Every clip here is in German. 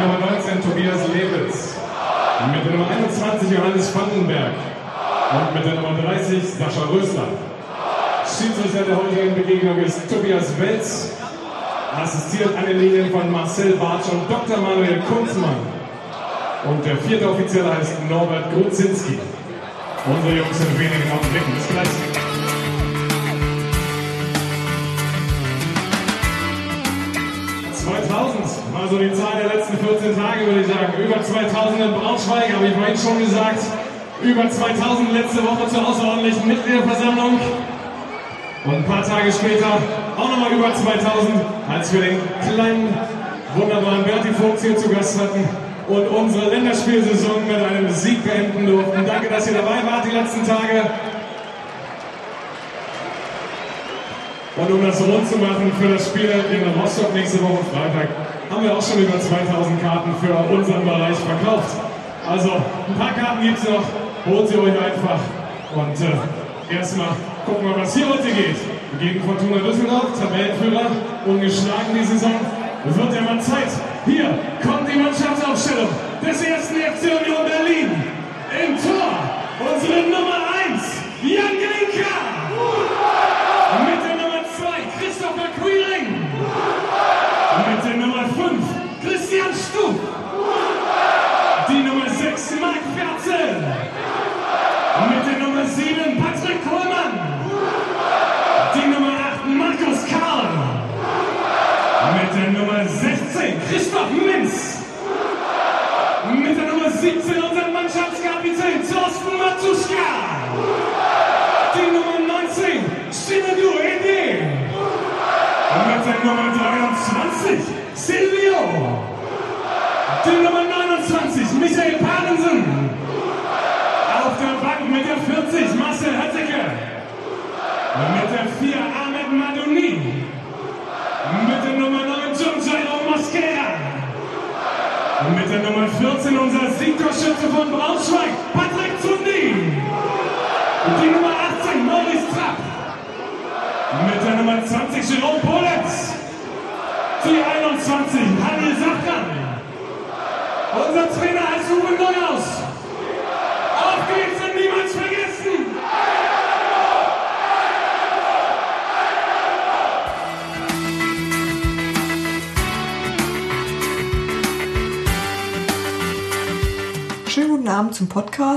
Die Nummer 19 Tobias Lewitz. Mit der Nummer 21 Johannes Vandenberg. Und mit der Nummer 30 Sascha Rösler. Schiedsrichter der heutigen Begegnung ist Tobias Welz. Assistiert an den Linien von Marcel Bartsch und Dr. Manuel Kunzmann. Und der vierte Offizielle heißt Norbert Grudzinski. Unsere Jungs in wenigen Augenblicken. Bis gleich. War so die Zahl der letzten 14 Tage, würde ich sagen. Über 2000 in Braunschweig, habe ich vorhin schon gesagt. Über 2000 letzte Woche zur außerordentlichen Mitgliederversammlung. Und ein paar Tage später auch nochmal über 2000, als wir den kleinen, wunderbaren Berti Vogts hier zu Gast hatten und unsere Länderspielsaison mit einem Sieg beenden durften. Danke, dass ihr dabei wart die letzten Tage. Und um das rund zu machen für das Spiel in Rostock nächste Woche Freitag, haben wir auch schon über 2000 Karten für unseren Bereich verkauft. Also ein paar Karten gibt es noch, holt sie euch einfach. Und äh, erstmal gucken wir, was hier heute geht. Gegen Fortuna Düsseldorf, Tabellenführer, ungeschlagen die Saison. Es wird ja mal Zeit. Hier kommt die Mannschaftsaufstellung des ersten FC Union Berlin. Im Tor unsere Nummer 1, Jan Let me see.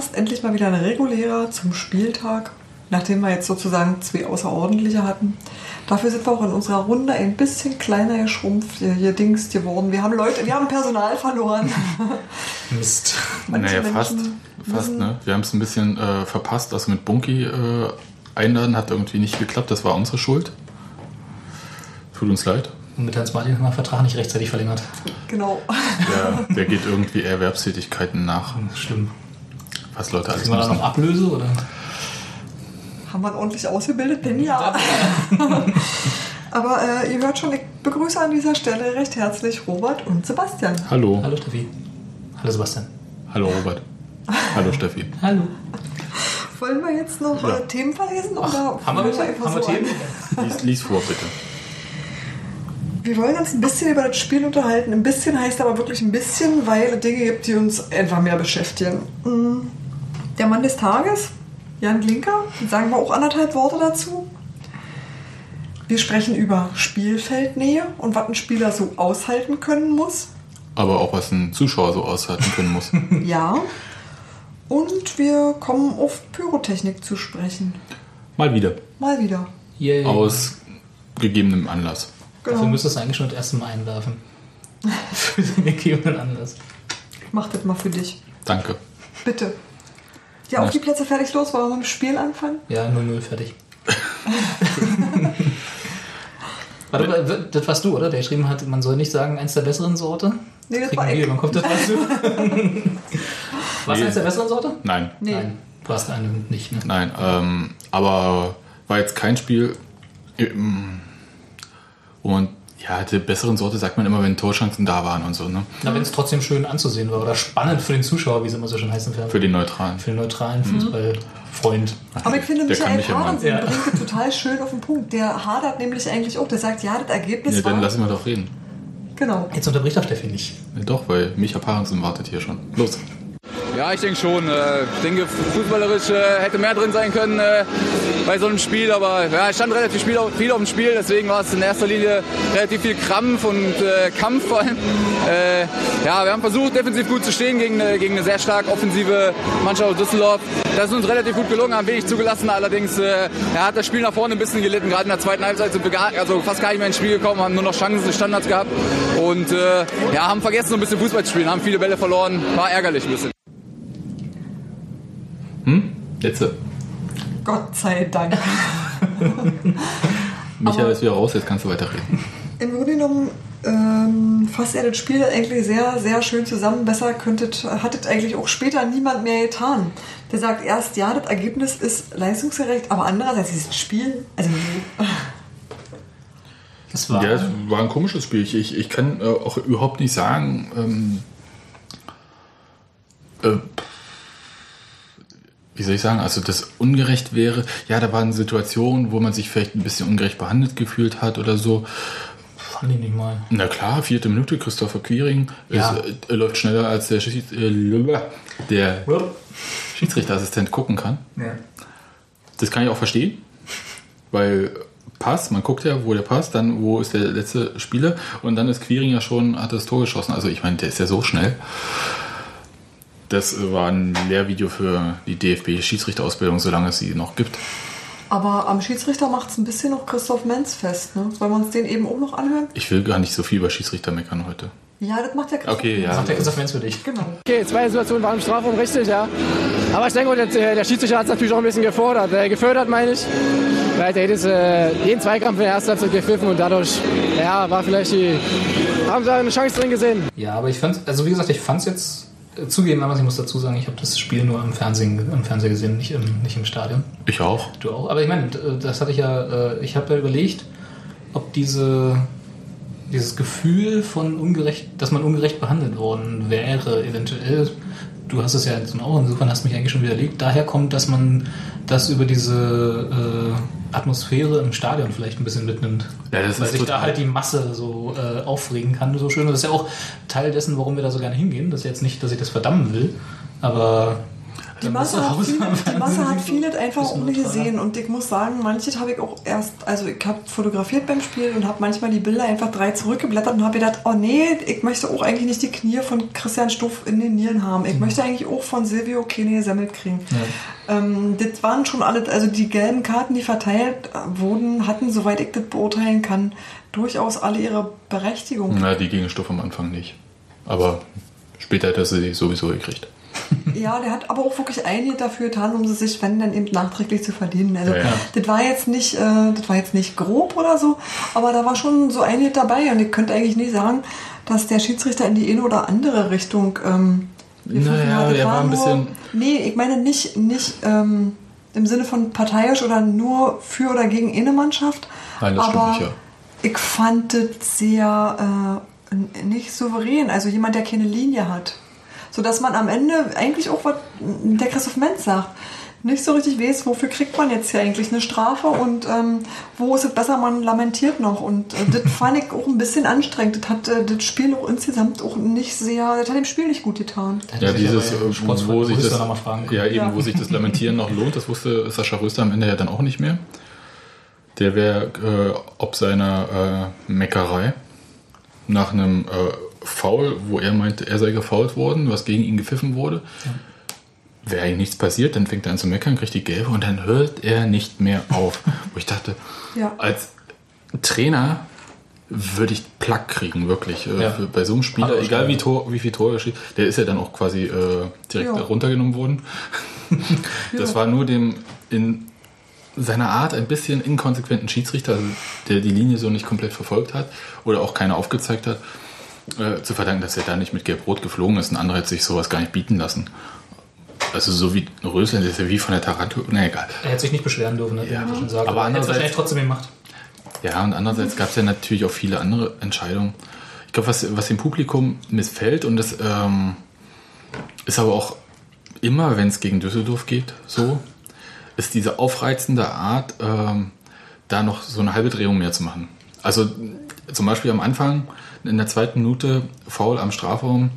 Podcast. Endlich mal wieder ein regulärer zum Spieltag, nachdem wir jetzt sozusagen zwei außerordentliche hatten. Dafür sind wir auch in unserer Runde ein bisschen kleiner geschrumpft, hier, hier Dings geworden. Wir haben Leute, wir haben Personal verloren. Mist. Manche naja, fast. Menschen Fast, ne? Wir haben es ein bisschen äh, verpasst. Also mit Bunky äh, einladen hat irgendwie nicht geklappt. Das war unsere Schuld. Tut uns leid. Und mit Hans Martin haben wir den Vertrag nicht rechtzeitig verlängert. Genau. Der, der geht irgendwie Erwerbstätigkeiten nach. Schlimm. Was Leute alles Sind wir da noch. Ablöse oder? Haben wir ihn ordentlich ausgebildet? Denn ja. Aber äh, ihr hört schon, ich begrüße an dieser Stelle recht herzlich Robert und Sebastian. Hallo. Hallo Steffi. Hallo Sebastian. Hallo Robert. Hallo Steffi. Hallo. Wollen wir jetzt noch Ja. äh, Themen verlesen? Oder Haben wir, einfach haben wir so Themen? Lies, lies vor, bitte. Wir wollen uns ein bisschen über das Spiel unterhalten. Ein bisschen heißt aber wirklich ein bisschen, weil es Dinge gibt, die uns einfach mehr beschäftigen. Mm, Der Mann des Tages, Jan Glinker, sagen wir auch anderthalb Worte dazu. Wir sprechen über Spielfeldnähe und was ein Spieler so aushalten können muss. Aber auch was ein Zuschauer so aushalten können muss. Ja. Und wir kommen auf Pyrotechnik zu sprechen. Mal wieder. Mal wieder. Yay. Aus gegebenem Anlass. Dafür Genau. müsstest du eigentlich schon das erste Mal einwerfen. Für den gegebenen Anlass. Mach das mal für dich. Danke. Bitte. Ja, auf die Plätze fertig los. Wollen wir mit dem Spiel anfangen? Ja, 0-0, fertig. Warte, mal, das warst du, oder? Der geschrieben hat, man soll nicht sagen, eins der besseren Sorte. Nee, das Kriegen war wir den Kopf, das warst du. Warst du eins der besseren Sorte? Nein. Nee. Nein, du warst eine nicht, ne? Nein. Ähm, aber war jetzt kein Spiel. ähm, Und ja, der besseren Sorte sagt man immer, wenn Torchancen da waren und so, ne? Na, wenn es trotzdem schön anzusehen war oder spannend für den Zuschauer, wie es immer so schön heißt im Fernsehen. Für den Neutralen. Für den neutralen Fußballfreund. Aber ich finde, Der Michael mich ja bringt es total schön auf den Punkt. Der hadert nämlich eigentlich auch. Der sagt, ja, das Ergebnis Ja, dann war... lassen wir doch reden. Genau. Jetzt unterbricht doch Steffi nicht. Ja, doch, weil Micha Parensen wartet hier schon. Los. Ja, ich denke schon. Äh, Ich denke, fußballerisch äh, hätte mehr drin sein können äh, bei so einem Spiel. Aber ja, es stand relativ viel auf, dem Spiel. Deswegen war es in erster Linie relativ viel Krampf und Kampf vor allem. Ja, wir haben versucht, defensiv gut zu stehen gegen eine, gegen eine sehr stark offensive Mannschaft aus Düsseldorf. Das ist uns relativ gut gelungen, haben wenig zugelassen. Allerdings ja, hat das Spiel nach vorne ein bisschen gelitten. Gerade in der zweiten Halbzeit sind wir also fast gar nicht mehr ins Spiel gekommen, haben nur noch Chancen, Standards gehabt. Und ja, haben vergessen, so ein bisschen Fußball zu spielen, haben viele Bälle verloren. War ärgerlich ein bisschen. Jetzt. Gott sei Dank. Micha Aber- ist wieder raus, jetzt kannst du weiterreden. Im Grunde genommen ähm, fasst er das Spiel eigentlich sehr, sehr schön zusammen. Besser könntet, hat es eigentlich auch später niemand mehr getan. Der sagt erst, ja, das Ergebnis ist leistungsgerecht, aber andererseits dieses Spiel, also Das war. Ja, es war ein komisches Spiel. Ich, ich, ich kann äh, auch überhaupt nicht sagen, ähm, äh, wie soll ich sagen, also das ungerecht wäre. Ja, da waren Situationen, wo man sich vielleicht ein bisschen ungerecht behandelt gefühlt hat oder so. Fand ich nicht mal. Na klar, vierte Minute, Christopher Quiring Ja. ist, äh, läuft schneller als der, Schieds äh, der Schiedsrichterassistent gucken kann. Ja. Das kann ich auch verstehen, weil Pass, man guckt ja, wo der passt, dann wo ist der letzte Spieler und dann ist Quiring ja schon, hat das Tor geschossen. Also ich meine, der ist ja so schnell. Das war ein Lehrvideo für die DFB-Schiedsrichterausbildung, solange es sie noch gibt. aber am Schiedsrichter macht es ein bisschen noch Christoph Menz fest, ne? Wollen wir uns den eben auch noch anhören? Ich will gar nicht so viel über Schiedsrichter meckern heute. Ja, das macht ja Christoph Okay, Menz. ja. Sagt der Christoph Menz für dich. Genau. Okay, zwei Situationen waren im Strafraum richtig, ja. Aber ich denke, der, der Schiedsrichter hat es natürlich auch ein bisschen gefordert, äh, gefördert, meine ich. Weil der jedes, äh, jeden Zweikampf in der ersten Halbzeit gepfiffen und dadurch, ja, war vielleicht die, haben sie eine Chance drin gesehen. Ja, aber ich fand also wie gesagt, ich fand es jetzt äh, zugeben, aber ich muss dazu sagen, ich habe das Spiel nur im Fernsehen, im Fernseher gesehen, nicht im, nicht im Stadion. Ich auch. Du auch. Aber ich meine, äh, das hatte ich ja, äh, ich habe ja überlegt, ob diese, dieses Gefühl von ungerecht, dass man ungerecht behandelt worden wäre, eventuell, du hast es ja jetzt auch, insofern hast du mich eigentlich schon widerlegt, daher kommt, dass man das über diese äh, Atmosphäre im Stadion vielleicht ein bisschen mitnimmt. Ja, das Weil ist sich da halt die Masse so äh, aufregen kann, so schön. Das ist ja auch Teil dessen, warum wir da so gerne hingehen. Das ist jetzt nicht, dass ich das verdammen will, aber Die Masse, hat viel, die Masse hat vieles einfach auch bisschen nicht neutraler. gesehen. Und ich muss sagen, manches habe ich auch erst, also ich habe fotografiert beim Spiel und habe manchmal die Bilder einfach drei zurückgeblättert und habe gedacht, oh nee, ich möchte auch eigentlich nicht die Knie von Christian Stuff in den Nieren haben. Ich möchte eigentlich auch von Silvio Kene gesammelt kriegen. Ähm, das waren schon alle, also die gelben Karten, die verteilt äh, wurden, hatten, soweit ich das beurteilen kann, durchaus alle ihre Berechtigung. Na, die gegen Stoff am Anfang nicht. Aber später hat er sie sowieso gekriegt. Ja, der hat aber auch wirklich einiges dafür getan, um sie sich, wenn dann eben nachträglich zu verdienen. Also Ja, ja. das war jetzt nicht, äh, das war jetzt nicht grob oder so, aber da war schon so einiges dabei und ich könnte eigentlich nicht sagen, dass der Schiedsrichter in die eine oder andere Richtung ähm, Naja, halt, das er war ein nur- bisschen. Nee, ich meine nicht, nicht ähm, im Sinne von parteiisch oder nur für oder gegen eine Mannschaft. Nein, das stimmt aber nicht, ja. ich fand das sehr äh, nicht souverän. Also jemand, der keine Linie hat. Sodass man am Ende eigentlich auch, was der Christoph Menz sagt, nicht so richtig weiß, wofür kriegt man jetzt hier eigentlich eine Strafe und ähm, wo ist es besser, man lamentiert noch. Und äh, das fand ich auch ein bisschen anstrengend. Das hat äh, das Spiel auch insgesamt auch nicht sehr, das hat dem Spiel nicht gut getan. Ja, dieses, äh, Sportsfreund wo sich das, ja, eben, Ja. wo sich das Lamentieren noch lohnt, das wusste Sascha Röster am Ende ja dann auch nicht mehr. Der wäre äh, ob seiner äh, Meckerei nach einem Foul, wo er meinte, er sei gefoult worden, was gegen ihn gepfiffen wurde. Wäre eigentlich nichts passiert, dann fängt er an zu meckern, kriegt die Gelbe und dann hört er nicht mehr auf. wo ich dachte, Ja. als Trainer würde ich Plack kriegen, wirklich. Äh, Ja. für, bei so einem Spieler, er egal wie. Tor, wie viel Tor er schießt, der ist ja dann auch quasi äh, direkt Ja. runtergenommen worden. Das war nur dem in seiner Art ein bisschen inkonsequenten Schiedsrichter, also der die Linie so nicht komplett verfolgt hat oder auch keine aufgezeigt hat, äh, zu verdanken, dass er da nicht mit Gelb-Rot geflogen ist. Ein anderer hätte sich sowas gar nicht bieten lassen. Also so wie Rösler, der ist ja wie von der Tarantula. Na egal. Er hätte sich nicht beschweren dürfen, ne, Ja. ich schon sagen. Aber er hätte es wahrscheinlich trotzdem gemacht. Ja, und andererseits gab es ja natürlich auch viele andere Entscheidungen. Ich glaube, was, was dem Publikum missfällt, und das ähm, ist aber auch immer, wenn es gegen Düsseldorf geht, so, ist diese aufreizende Art, ähm, da noch so eine halbe Drehung mehr zu machen. Also zum Beispiel am Anfang, in der zweiten Minute, faul am Strafraum,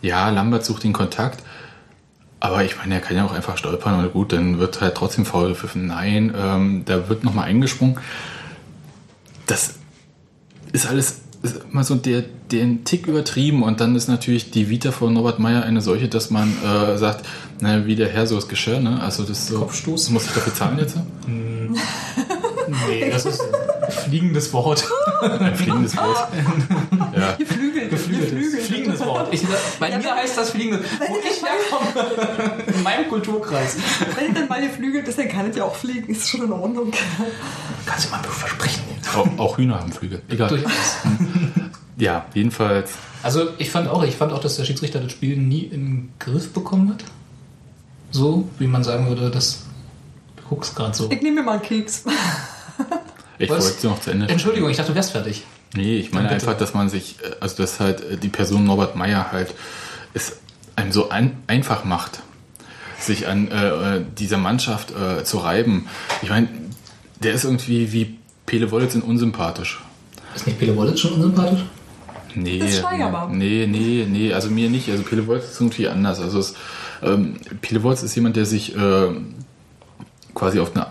ja, Lambert sucht den Kontakt, aber ich meine, er kann ja auch einfach stolpern und gut, dann wird halt trotzdem faul gepfiffen. Nein, ähm, da wird nochmal eingesprungen das ist alles ist immer so der, den Tick übertrieben und dann ist natürlich die Vita von Norbert Meyer eine solche, dass man äh, sagt, naja, wie der Herr so ist Geschirr, ne? Also das ist so, Kopfstoß. muss ich dafür zahlen jetzt? Nee, das ist fliegendes Wort. Ein fliegendes Wort. Ja. Geflügelt. Geflügeltes. Fliegendes Wort. Ich, bei mir heißt das fliegendes. Wo ich herkomme, in meinem Kulturkreis. Wenn es dann mal geflügelt ist, dann kann es ja auch fliegen. Ist schon in Ordnung. Kannst du mal versprechen? Auch, auch Hühner haben Flügel. Egal. Durchaus. Ja, jedenfalls. Also ich fand auch, ich fand auch, dass der Schiedsrichter das Spiel nie in den Griff bekommen hat. So, wie man sagen würde, das du guckst gerade so. Ich nehme mir mal einen Keks. Ich Was? wollte sie noch zu Ende. Entschuldigung, ich dachte, du wärst fertig. Nee, ich meine einfach, dass man sich, also dass halt äh, die Person Norbert Meyer halt es einem so ein, einfach macht, sich an äh, äh, dieser Mannschaft äh, zu reiben. Ich meine, der ist irgendwie wie Pele Wollitz in unsympathisch. Ist nicht Pele Wollitz schon unsympathisch? Nee, Das ist Steigerbar. nee, nee, nee, also mir nicht. Also Pele Wollitz ist irgendwie anders. Also es, ähm, Pele Wollitz ist jemand, der sich äh, quasi auf eine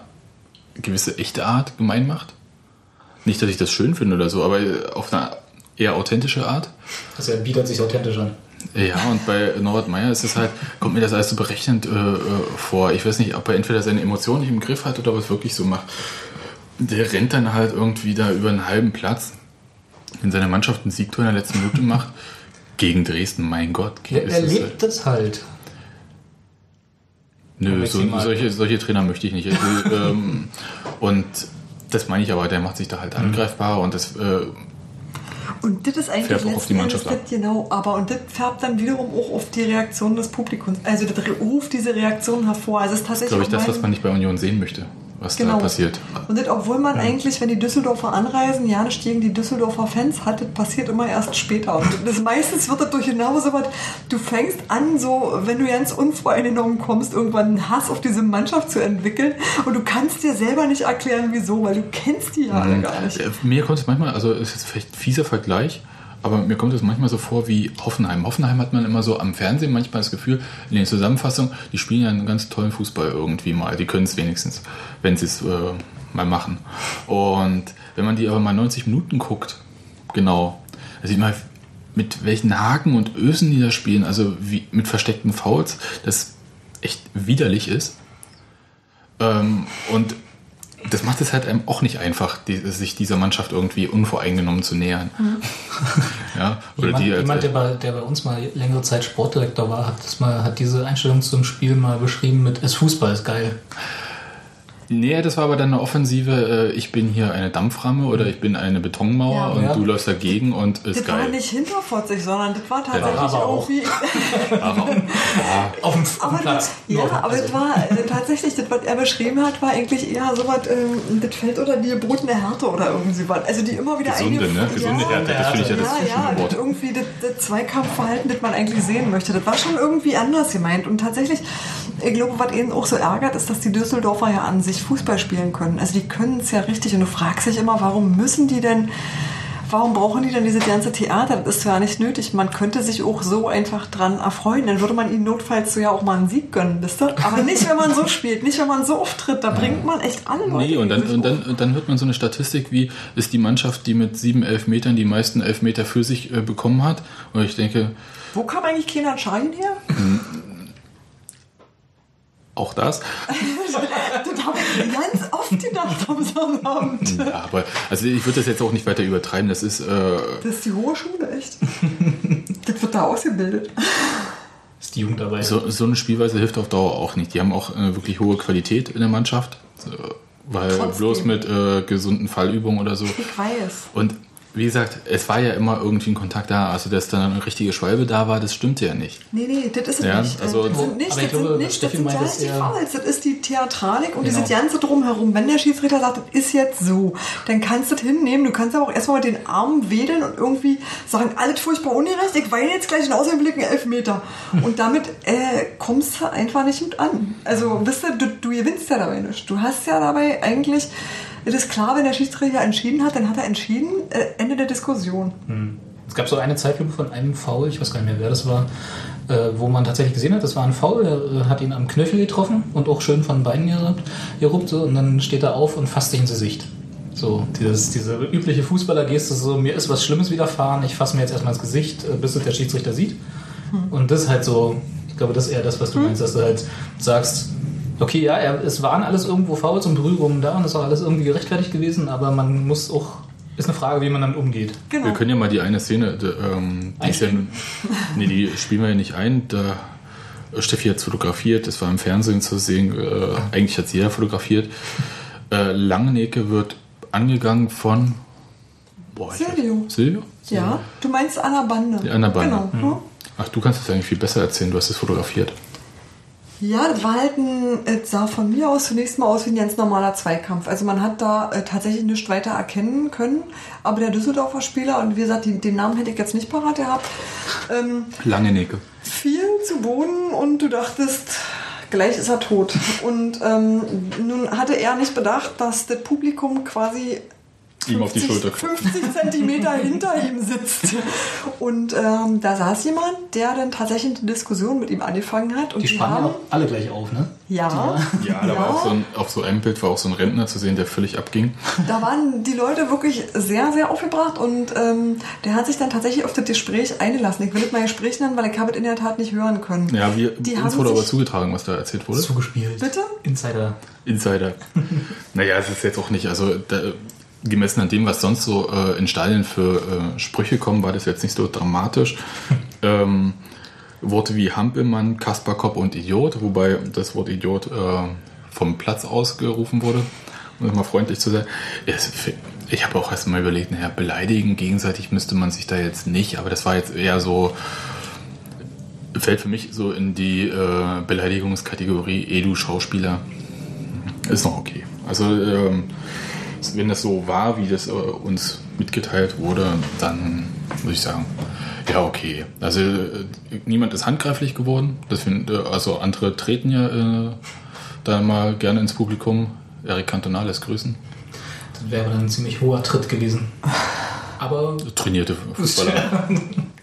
gewisse echte Art gemein macht. Nicht, dass ich das schön finde oder so, aber auf eine eher authentische Art. Also er bietet sich authentisch an. Ja, und bei Norbert Meyer ist es halt, kommt mir das alles so berechnend äh, äh, vor. Ich weiß nicht, ob er entweder seine Emotionen nicht im Griff hat oder er es wirklich so macht. Der rennt dann halt irgendwie da über einen halben Platz, wenn seine Mannschaft einen Siegtor in der letzten Minute macht. Gegen Dresden, mein Gott. Er ist es halt- erlebt das halt. Nö, so, solche, solche Trainer möchte ich nicht. Ich will, ähm, und das meine ich aber, der macht sich da halt angreifbar und das äh, Und das ist eigentlich Färbt auch auf die Mannschaft das genau, aber und das färbt dann wiederum auch auf die Reaktion des Publikums. Also das ruft diese Reaktion hervor. Also es ist tatsächlich glaube ich das, was man nicht bei Union sehen möchte, was Genau. da passiert. Und das, obwohl man eigentlich, wenn die Düsseldorfer anreisen, ja nicht gegen die Düsseldorfer Fans hat, das passiert immer erst später. Und das meistens wird das durch genau so was, du fängst an, so, wenn du ganz unvoreingenommen kommst, irgendwann einen Hass auf diese Mannschaft zu entwickeln und du kannst dir selber nicht erklären, wieso, weil du kennst die ja alle gar nicht. Äh, Mir kommt es manchmal, also ist jetzt vielleicht ein fieser Vergleich, aber mir kommt es manchmal so vor wie Hoffenheim. Hoffenheim hat man immer so am Fernsehen manchmal das Gefühl, in den Zusammenfassungen, die spielen ja einen ganz tollen Fußball irgendwie mal. Die können es wenigstens, wenn sie es äh, mal machen. Und wenn man die aber mal 90 Minuten guckt, genau, da sieht man, mit welchen Haken und Ösen die da spielen, also wie, mit versteckten Fouls, das echt widerlich ist. Ähm, und das macht es halt einem auch nicht einfach, die, sich dieser Mannschaft irgendwie unvoreingenommen zu nähern. ja, oder Jemand, die als, jemand der, bei, der bei uns mal längere Zeit Sportdirektor war, hat, das mal, hat diese Einstellung zum Spiel mal beschrieben mit Es Fußball ist geil. Nee, das war aber dann eine Offensive, äh, ich bin hier eine Dampframme oder ich bin eine Betonmauer Ja. und Ja. du läufst dagegen und ist Das war geil. nicht hinterfotzig, sondern das war tatsächlich aber auch. irgendwie. Auf dem, auf dem Platz. Das, ja, aber also- das war äh, tatsächlich, das, was er beschrieben hat, war eigentlich eher so was, ähm, das fällt unter die gebotene Härte oder irgendwie was. Also die immer wieder Gesunde, ne? Gesunde ja, Härte, das finde ich ja das ja, ja, das irgendwie das, das Zweikampfverhalten, das man eigentlich sehen möchte. Das war schon irgendwie anders gemeint. Und tatsächlich, ich glaube, was ihnen auch so ärgert, ist, dass die Düsseldorfer ja an sich Fußball spielen können. Also die können es ja richtig. Und du fragst dich immer, warum müssen die denn Warum brauchen die denn diese ganze Theater? Das ist ja nicht nötig. Man könnte sich auch so einfach dran erfreuen. Dann würde man ihnen notfalls so ja auch mal einen Sieg gönnen, wisst ihr? Aber nicht, wenn man so spielt, nicht, wenn man so auftritt. Da bringt man echt alle Leute. Nee, und dann, und, dann, und dann hört man so eine Statistik wie, ist die Mannschaft, die mit sieben Elfmetern die meisten Elfmeter für sich äh, bekommen hat. Und ich denke, Wo kam eigentlich Kenan Schein her? Auch das. Das habe ich ganz oft gedacht am Sonnabend. Ja, aber also ich würde das jetzt auch nicht weiter übertreiben. Das ist, äh, Das ist die hohe Schule, echt. Das wird da ausgebildet. ist die Jugend dabei. so, so eine Spielweise hilft auf Dauer auch nicht. Die haben auch eine wirklich hohe Qualität in der Mannschaft. Weil Trotzdem. bloß mit äh, gesunden Fallübungen oder so. Ich weiß. Und wie gesagt, es war ja immer irgendwie ein Kontakt da. Also, dass dann eine richtige Schwalbe da war, das stimmte ja nicht. Nee, nee, das ist es Ja, nicht. also- das sind nicht, das glaube, sind nicht, das Steffi sind meint gar nicht die Fouls. Das ist die Theatralik und Genau. dieses ganze Drumherum. Wenn der Schiedsrichter sagt, das ist jetzt so, dann kannst du das hinnehmen. Du kannst aber auch erstmal mit den Armen wedeln und irgendwie sagen, alles furchtbar ungerecht, ich weine jetzt gleich in Außenblick einen Elfmeter. Und damit äh, kommst du einfach nicht mit an. Also, wisst ihr, du, du gewinnst ja dabei nicht. Du hast ja dabei eigentlich, es ist klar, wenn der Schiedsrichter entschieden hat, dann hat er entschieden, äh, Ende der Diskussion. Es gab so eine Zeitlupe von einem Foul, ich weiß gar nicht mehr, wer das war, äh, wo man tatsächlich gesehen hat, das war ein Foul, er äh, hat ihn am Knöchel getroffen und auch schön von den Beinen geruppt, geruppt so, und dann steht er auf und fasst sich ins Gesicht. So, dieses, diese übliche Fußballergeste, so, mir ist was Schlimmes widerfahren, ich fasse mir jetzt erstmal ins Gesicht, äh, bis es der Schiedsrichter sieht. Und das ist halt so, ich glaube, das ist eher das, was du meinst, dass du halt sagst, okay, ja, er, es waren alles irgendwo Fouls und Berührungen da und es ist auch alles irgendwie gerechtfertigt gewesen, aber man muss auch, ist eine Frage, wie man damit umgeht. Genau. Wir können ja mal die eine Szene, die, ähm, die, ist ja, nee, die spielen wir ja nicht ein. Da Steffi hat fotografiert, das war im Fernsehen zu sehen. Äh, eigentlich hat sie jeder fotografiert. Äh, Langenecke wird angegangen von boah, Silvio. Weiß, Silvio? Ja, du meinst an der Bande. Die an der Bande. Genau. hm? Ach, du kannst das eigentlich viel besser erzählen. Du hast es fotografiert. Ja, das war halt ein, es sah von mir aus zunächst mal aus wie ein ganz normaler Zweikampf. Also man hat da äh, tatsächlich nichts weiter erkennen können. Aber der Düsseldorfer Spieler, und wie gesagt, die, den Namen hätte ich jetzt nicht parat gehabt, ähm, Langenecke. fiel zu Boden und du dachtest, gleich ist er tot. Und ähm, nun hatte er nicht bedacht, dass das Publikum quasi Ihm auf die Schulter klopft. 50 Zentimeter hinter ihm sitzt. Und ähm, da saß jemand, der dann tatsächlich eine Diskussion mit ihm angefangen hat. Und Die spannen ja haben, auch alle gleich auf, ne? ja, Ja, da war auch so ein, auf so einem Bild war auch so ein Rentner zu sehen, der völlig abging. da waren die Leute wirklich sehr, sehr aufgebracht und ähm, der hat sich dann tatsächlich auf das Gespräch eingelassen. Ich will nicht mal Gespräch nennen, weil ich habe es in der Tat nicht hören können. Ja, wir, Die uns haben wurde aber zugetragen, was da erzählt wurde. Zugespielt. Bitte? Insider. Insider. naja, es ist jetzt auch nicht, also da, gemessen an dem, was sonst so äh, in Stadien für äh, Sprüche kommen, war das jetzt nicht so dramatisch. ähm, Worte wie Hampelmann, Kasperkopf und Idiot, wobei das Wort Idiot äh, vom Platz aus gerufen wurde, um es mal freundlich zu sein. Ich habe auch erst mal überlegt, naja, beleidigen gegenseitig müsste man sich da jetzt nicht, aber das war jetzt eher so, fällt für mich so in die äh, Beleidigungskategorie Edu-Schauspieler. Ist noch okay. Also, ähm, wenn das so war, wie das äh, uns mitgeteilt wurde, dann muss ich sagen, ja, okay. Also, äh, niemand ist handgreiflich geworden. Find, äh, also, andere treten ja äh, da mal gerne ins Publikum. Eric Cantona lässt grüßen. Das wäre dann ein ziemlich hoher Tritt gewesen. Aber Trainierte Fußballer.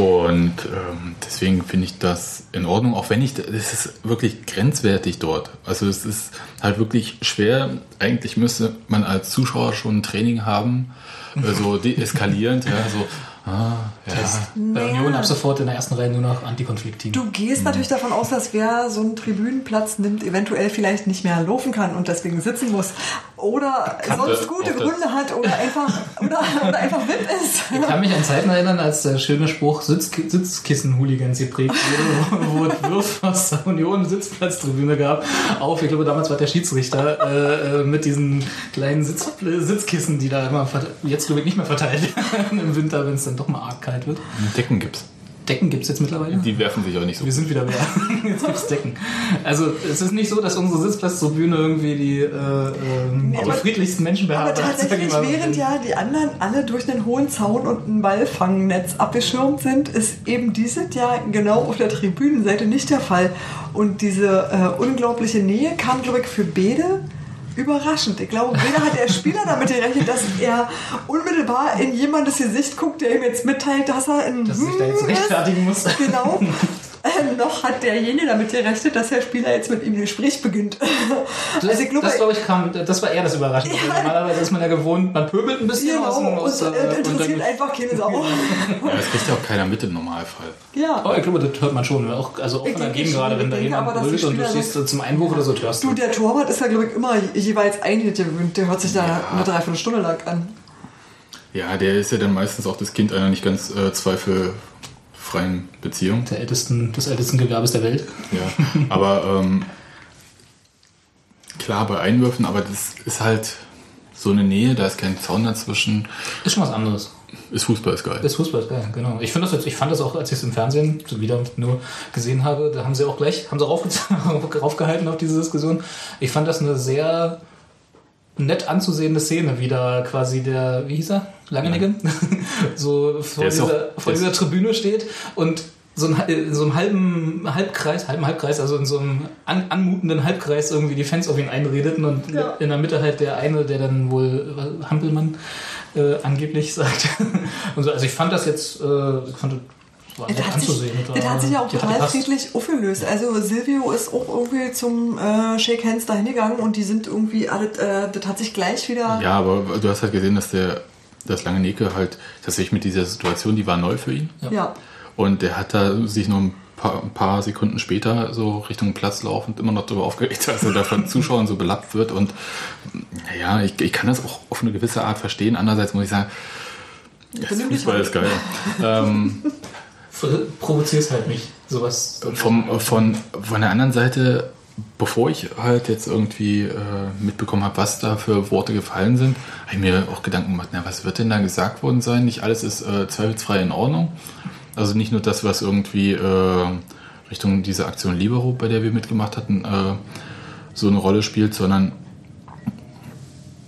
Und ähm, deswegen finde ich das in Ordnung, auch wenn ich, das ist wirklich grenzwertig dort. Also es ist halt wirklich schwer. Eigentlich müsste man als Zuschauer schon ein Training haben, äh, so deeskalierend, ja, so, ah, ja. bei Naja. Union ab sofort in der ersten Reihe nur noch Antikonflikt-Team. Du gehst natürlich davon aus, dass wer so einen Tribünenplatz nimmt, eventuell vielleicht nicht mehr laufen kann und deswegen sitzen muss. Oder Kannte sonst gute Gründe hat oder einfach, oder, oder einfach VIP ist. Ich kann mich an Zeiten erinnern, als der schöne Spruch Sitz Sitzkissen-Hooligans geprägt wurde, wo es Würf aus der Union Sitzplatztribüne gab. Auf, ich glaube, damals war der Schiedsrichter äh, äh, mit diesen kleinen Sitz Sitzkissen, die da immer jetzt glaube ich nicht mehr verteilt werden im Winter, wenn es dann doch mal arg kalt wird. Decken gibt's. Decken gibt es jetzt mittlerweile. Die werfen sich auch nicht so. Wir sind wieder mehr. Jetzt gibt's Decken. Also es ist nicht so, dass unsere Sitzplatztribüne irgendwie die, äh, ähm, die aber- friedlichsten Menschen Aber beherbergt. ich tatsächlich, während ja die anderen alle durch einen hohen Zaun und ein Ballfangnetz abgeschirmt sind, ist eben dieses Jahr genau auf der Tribünenseite nicht der Fall. Und diese äh, unglaubliche Nähe kam, glaube ich, für Bede überraschend. Ich glaube, weder hat der Spieler damit gerechnet, dass er unmittelbar in jemandes Gesicht guckt, der ihm jetzt mitteilt, dass er in Dass er sich da jetzt Hm rechtfertigen muss. Genau. Äh, noch hat derjenige damit gerechnet, dass der Spieler jetzt mit ihm ein Gespräch beginnt. Das, also ich glaube, das ich kam, das war eher das Überraschende. Ja. Normalerweise ist man ja gewohnt, man pöbelt ein bisschen genau, aus und äh, äh, und interessiert dann- einfach keine Sau. Ja, das kriegt ja auch keiner mit im Normalfall. Ja. Oh, ich glaube, das hört man schon. Auch, also auch Ich von der denke Gegend schon, gerade, wenn da jemand aber, brüllt und du so zum Einwurf oder so, das hörst Du, du. der Torwart ist ja, glaube ich, immer jeweils ein Hit gewöhnt. Der hört sich da eine Dreiviertelstunde lang an. Ja, der ist ja dann meistens auch das Kind einer nicht ganz äh, zweifelfreien Beziehung. Der ältesten, des ältesten Gewerbes der Welt. Ja, aber ähm, klar bei Einwürfen, aber das ist halt so eine Nähe, da ist kein Zaun dazwischen. Ist schon was anderes. Ist Fußball ist geil. Das Fußball ist geil, genau. Ich, das ich fand das auch, als ich es im Fernsehen wieder nur gesehen habe, da haben sie auch gleich, haben sie raufge raufgehalten auf diese Diskussion. Ich fand das eine sehr nett anzusehende Szene, wie da quasi der, wie hieß er? Langenegge? so vor, dieser, auch- vor dieser Tribüne steht und so ein, in so einem halben Halbkreis, halben Halbkreis, also in so einem an, anmutenden Halbkreis irgendwie die Fans auf ihn einredeten und Ja. in der Mitte halt der eine, der dann wohl äh, Hampelmann äh, angeblich sagt. und so, also ich fand das jetzt, äh, ich fand das war Das hat, sich, anzusehen. das hat sich ja auch total friedlich aufgelöst. Also Silvio ist auch irgendwie zum äh, Shake Hands dahin gegangen und die sind irgendwie alle, äh, das hat sich gleich wieder. Ja, aber du hast halt gesehen, dass der das lange Neke halt tatsächlich mit dieser Situation, die war neu für ihn. Ja. Und der hat da sich noch ein paar, ein paar Sekunden später so Richtung Platz laufend immer noch darüber aufgeregt, dass er da von Zuschauern so belappt wird. Und naja, ich, ich kann das auch auf eine gewisse Art verstehen. Andererseits muss ich sagen, Fußball ist geil. ähm, Provozierst halt nicht. Sowas. vom, von, von der anderen Seite, bevor ich halt jetzt irgendwie äh, mitbekommen habe, was da für Worte gefallen sind, habe ich mir auch Gedanken gemacht, na, was wird denn da gesagt worden sein? Nicht alles ist äh, zweifelsfrei in Ordnung. Also nicht nur das, was irgendwie äh, Richtung dieser Aktion Libero, bei der wir mitgemacht hatten, äh, so eine Rolle spielt, sondern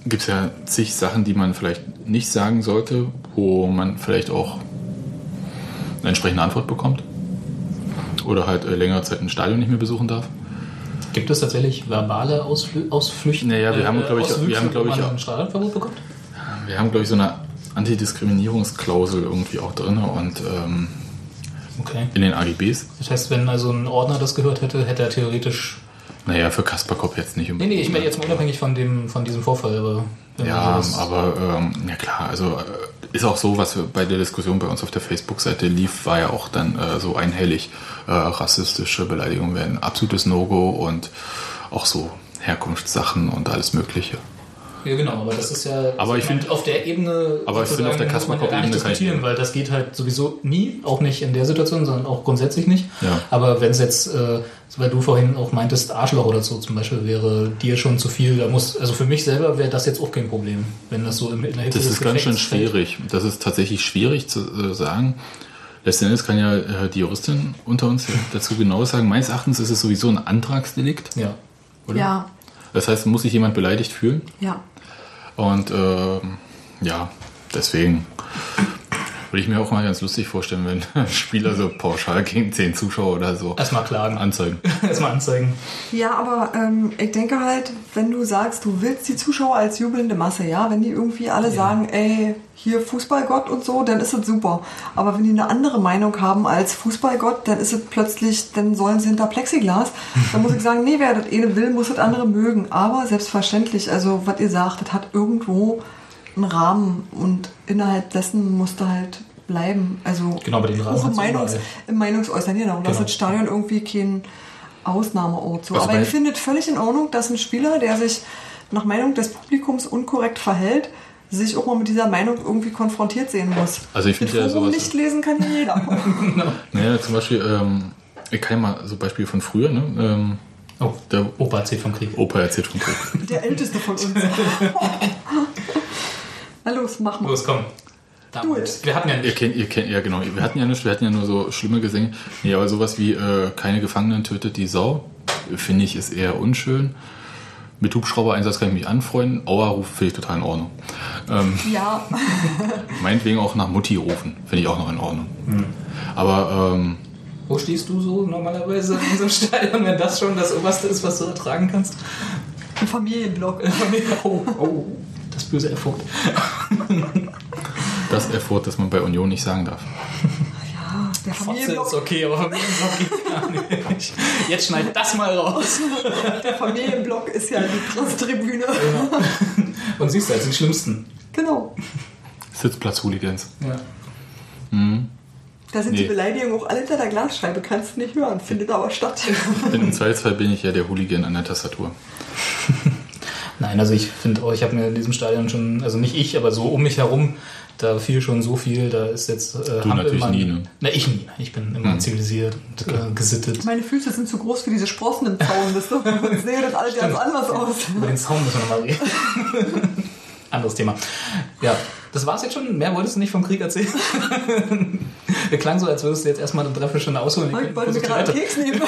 gibt es ja zig Sachen, die man vielleicht nicht sagen sollte, wo man vielleicht auch eine entsprechende Antwort bekommt. Oder halt äh, längere Zeit ein Stadion nicht mehr besuchen darf. Gibt es tatsächlich verbale Ausflü Ausflüchte? Naja, wir haben, glaub ich, Auswüchse, wir haben, glaub wo ich, man auch- ein Stadionverbot bekommt? Wir haben, glaube ich, so eine Antidiskriminierungsklausel irgendwie auch drin und ähm, Okay. in den AGBs. Das heißt, wenn also ein Ordner das gehört hätte, hätte er theoretisch. Naja, für Kasper Kopp jetzt nicht. Nee, nee, ich meine jetzt mal unabhängig von, dem, von diesem Vorfall. Aber Ja, sowas- aber ähm, ja klar, also äh, ist auch so, was bei der Diskussion bei uns auf der Facebook-Seite lief, war ja auch dann äh, so einhellig, äh, rassistische Beleidigungen werden ein absolutes No-Go und auch so Herkunftssachen und alles Mögliche. Ja, genau, aber das ist ja. Aber ich meine, find- auf der Ebene. Aber ich finde, auf der Kasper-Kopf-Ebene kann ich- diskutieren, weil das geht halt sowieso nie, auch nicht in der Situation, sondern auch grundsätzlich nicht. Ja. Aber wenn es jetzt, äh, weil du vorhin auch meintest, Arschloch oder so zum Beispiel, wäre dir schon zu viel, da muss, also für mich selber wäre das jetzt auch kein Problem, wenn das so in, der Hitze Das ist ganz schön Gefechts fällt. schwierig. Das ist tatsächlich schwierig zu äh, sagen. Letzten Endes kann ja äh, die Juristin unter uns dazu genau sagen. Meines Erachtens ist es sowieso ein Antragsdelikt. Ja. Oder? Ja, Das heißt, muss sich jemand beleidigt fühlen. ja. Und ähm, ja, deswegen würde ich mir auch mal ganz lustig vorstellen, wenn Spieler so pauschal gegen zehn Zuschauer oder so Erstmal klagen. anzeigen. Erstmal anzeigen. Ja, aber ähm, ich denke halt, wenn du sagst, du willst die Zuschauer als jubelnde Masse, ja, wenn die irgendwie alle sagen, ey, hier Fußballgott und so, dann ist es super. Aber wenn die eine andere Meinung haben als Fußballgott, dann ist es plötzlich, dann sollen sie hinter Plexiglas. Dann muss ich sagen, nee, wer das eine will, muss das andere mögen. Aber selbstverständlich, also was ihr sagt, das hat irgendwo einen Rahmen und innerhalb dessen musste halt bleiben. Also Genau, aber den Rahmen auch Meinungs, im Meinungsäußern, genau. Das Genau. ist Stadion irgendwie kein Ausnahmeort. So. Also Aber ich finde es völlig in Ordnung, dass ein Spieler, der sich nach Meinung des Publikums unkorrekt verhält, sich auch mal mit dieser Meinung irgendwie konfrontiert sehen muss. Also ich finde ja sowas- nicht lesen kann ja jeder. Naja, zum Beispiel, ähm, ich kann ja mal so Beispiel von früher, ne? Ähm, Oh, der Opa erzählt vom Krieg. Opa erzählt vom Krieg. Der älteste von uns. Na los, mach mal. Los, komm. It. Wir hatten ja Ihr nicht. kennt, ihr kennt, ja genau, wir hatten ja nicht, wir hatten ja nur so schlimme Gesänge. Nee, aber sowas wie äh, keine Gefangenen tötet die Sau, finde ich, ist eher unschön. Mit Hubschrauber-Einsatz kann ich mich anfreunden. Auerruf finde ich total in Ordnung. Ähm, Ja, meinetwegen auch nach Mutti rufen, finde ich auch noch in Ordnung. Aber ähm, Wo stehst du so normalerweise in so einem Stadion, wenn das schon das Oberste ist, was du ertragen kannst? ein Familienblock. Oh, oh, das böse Erfolg. das Erfurt, das man bei Union nicht sagen darf. Der Fotze Familienblock, ist okay, aber Familienblock geht gar nicht. Jetzt schneid das mal raus. der Familienblock ist ja die Pressetribüne. Und siehst du, das sind die schlimmsten. Genau. Sitzplatz-Hooligans. Ja. Da sind Nee. die Beleidigungen auch alle hinter der Glasscheibe, kannst du nicht hören, findet aber statt. Im Zweifelsfall bin ich ja der Hooligan an der Tastatur. Nein, also ich finde auch, ich habe mir in diesem Stadion schon, also nicht ich, aber so um mich herum, da fiel schon so viel, da ist jetzt. Äh, Du natürlich nie, ne? Na, ich nie. Ich bin immer zivilisiert und äh, gesittet. Meine Füße sind zu groß für diese Sprossen im Zaun, wisst ihr? Sonst sähe das alles ganz anders aus. Über den Zaun müssen wir nochmal reden. Anderes Thema. Ja, das war's jetzt schon. Mehr wolltest du nicht vom Krieg erzählen? Wir klang so, als würdest du jetzt erstmal eine Dreiviertelstunde ausholen. Ich wollte mir gerade einen. Keks nehmen.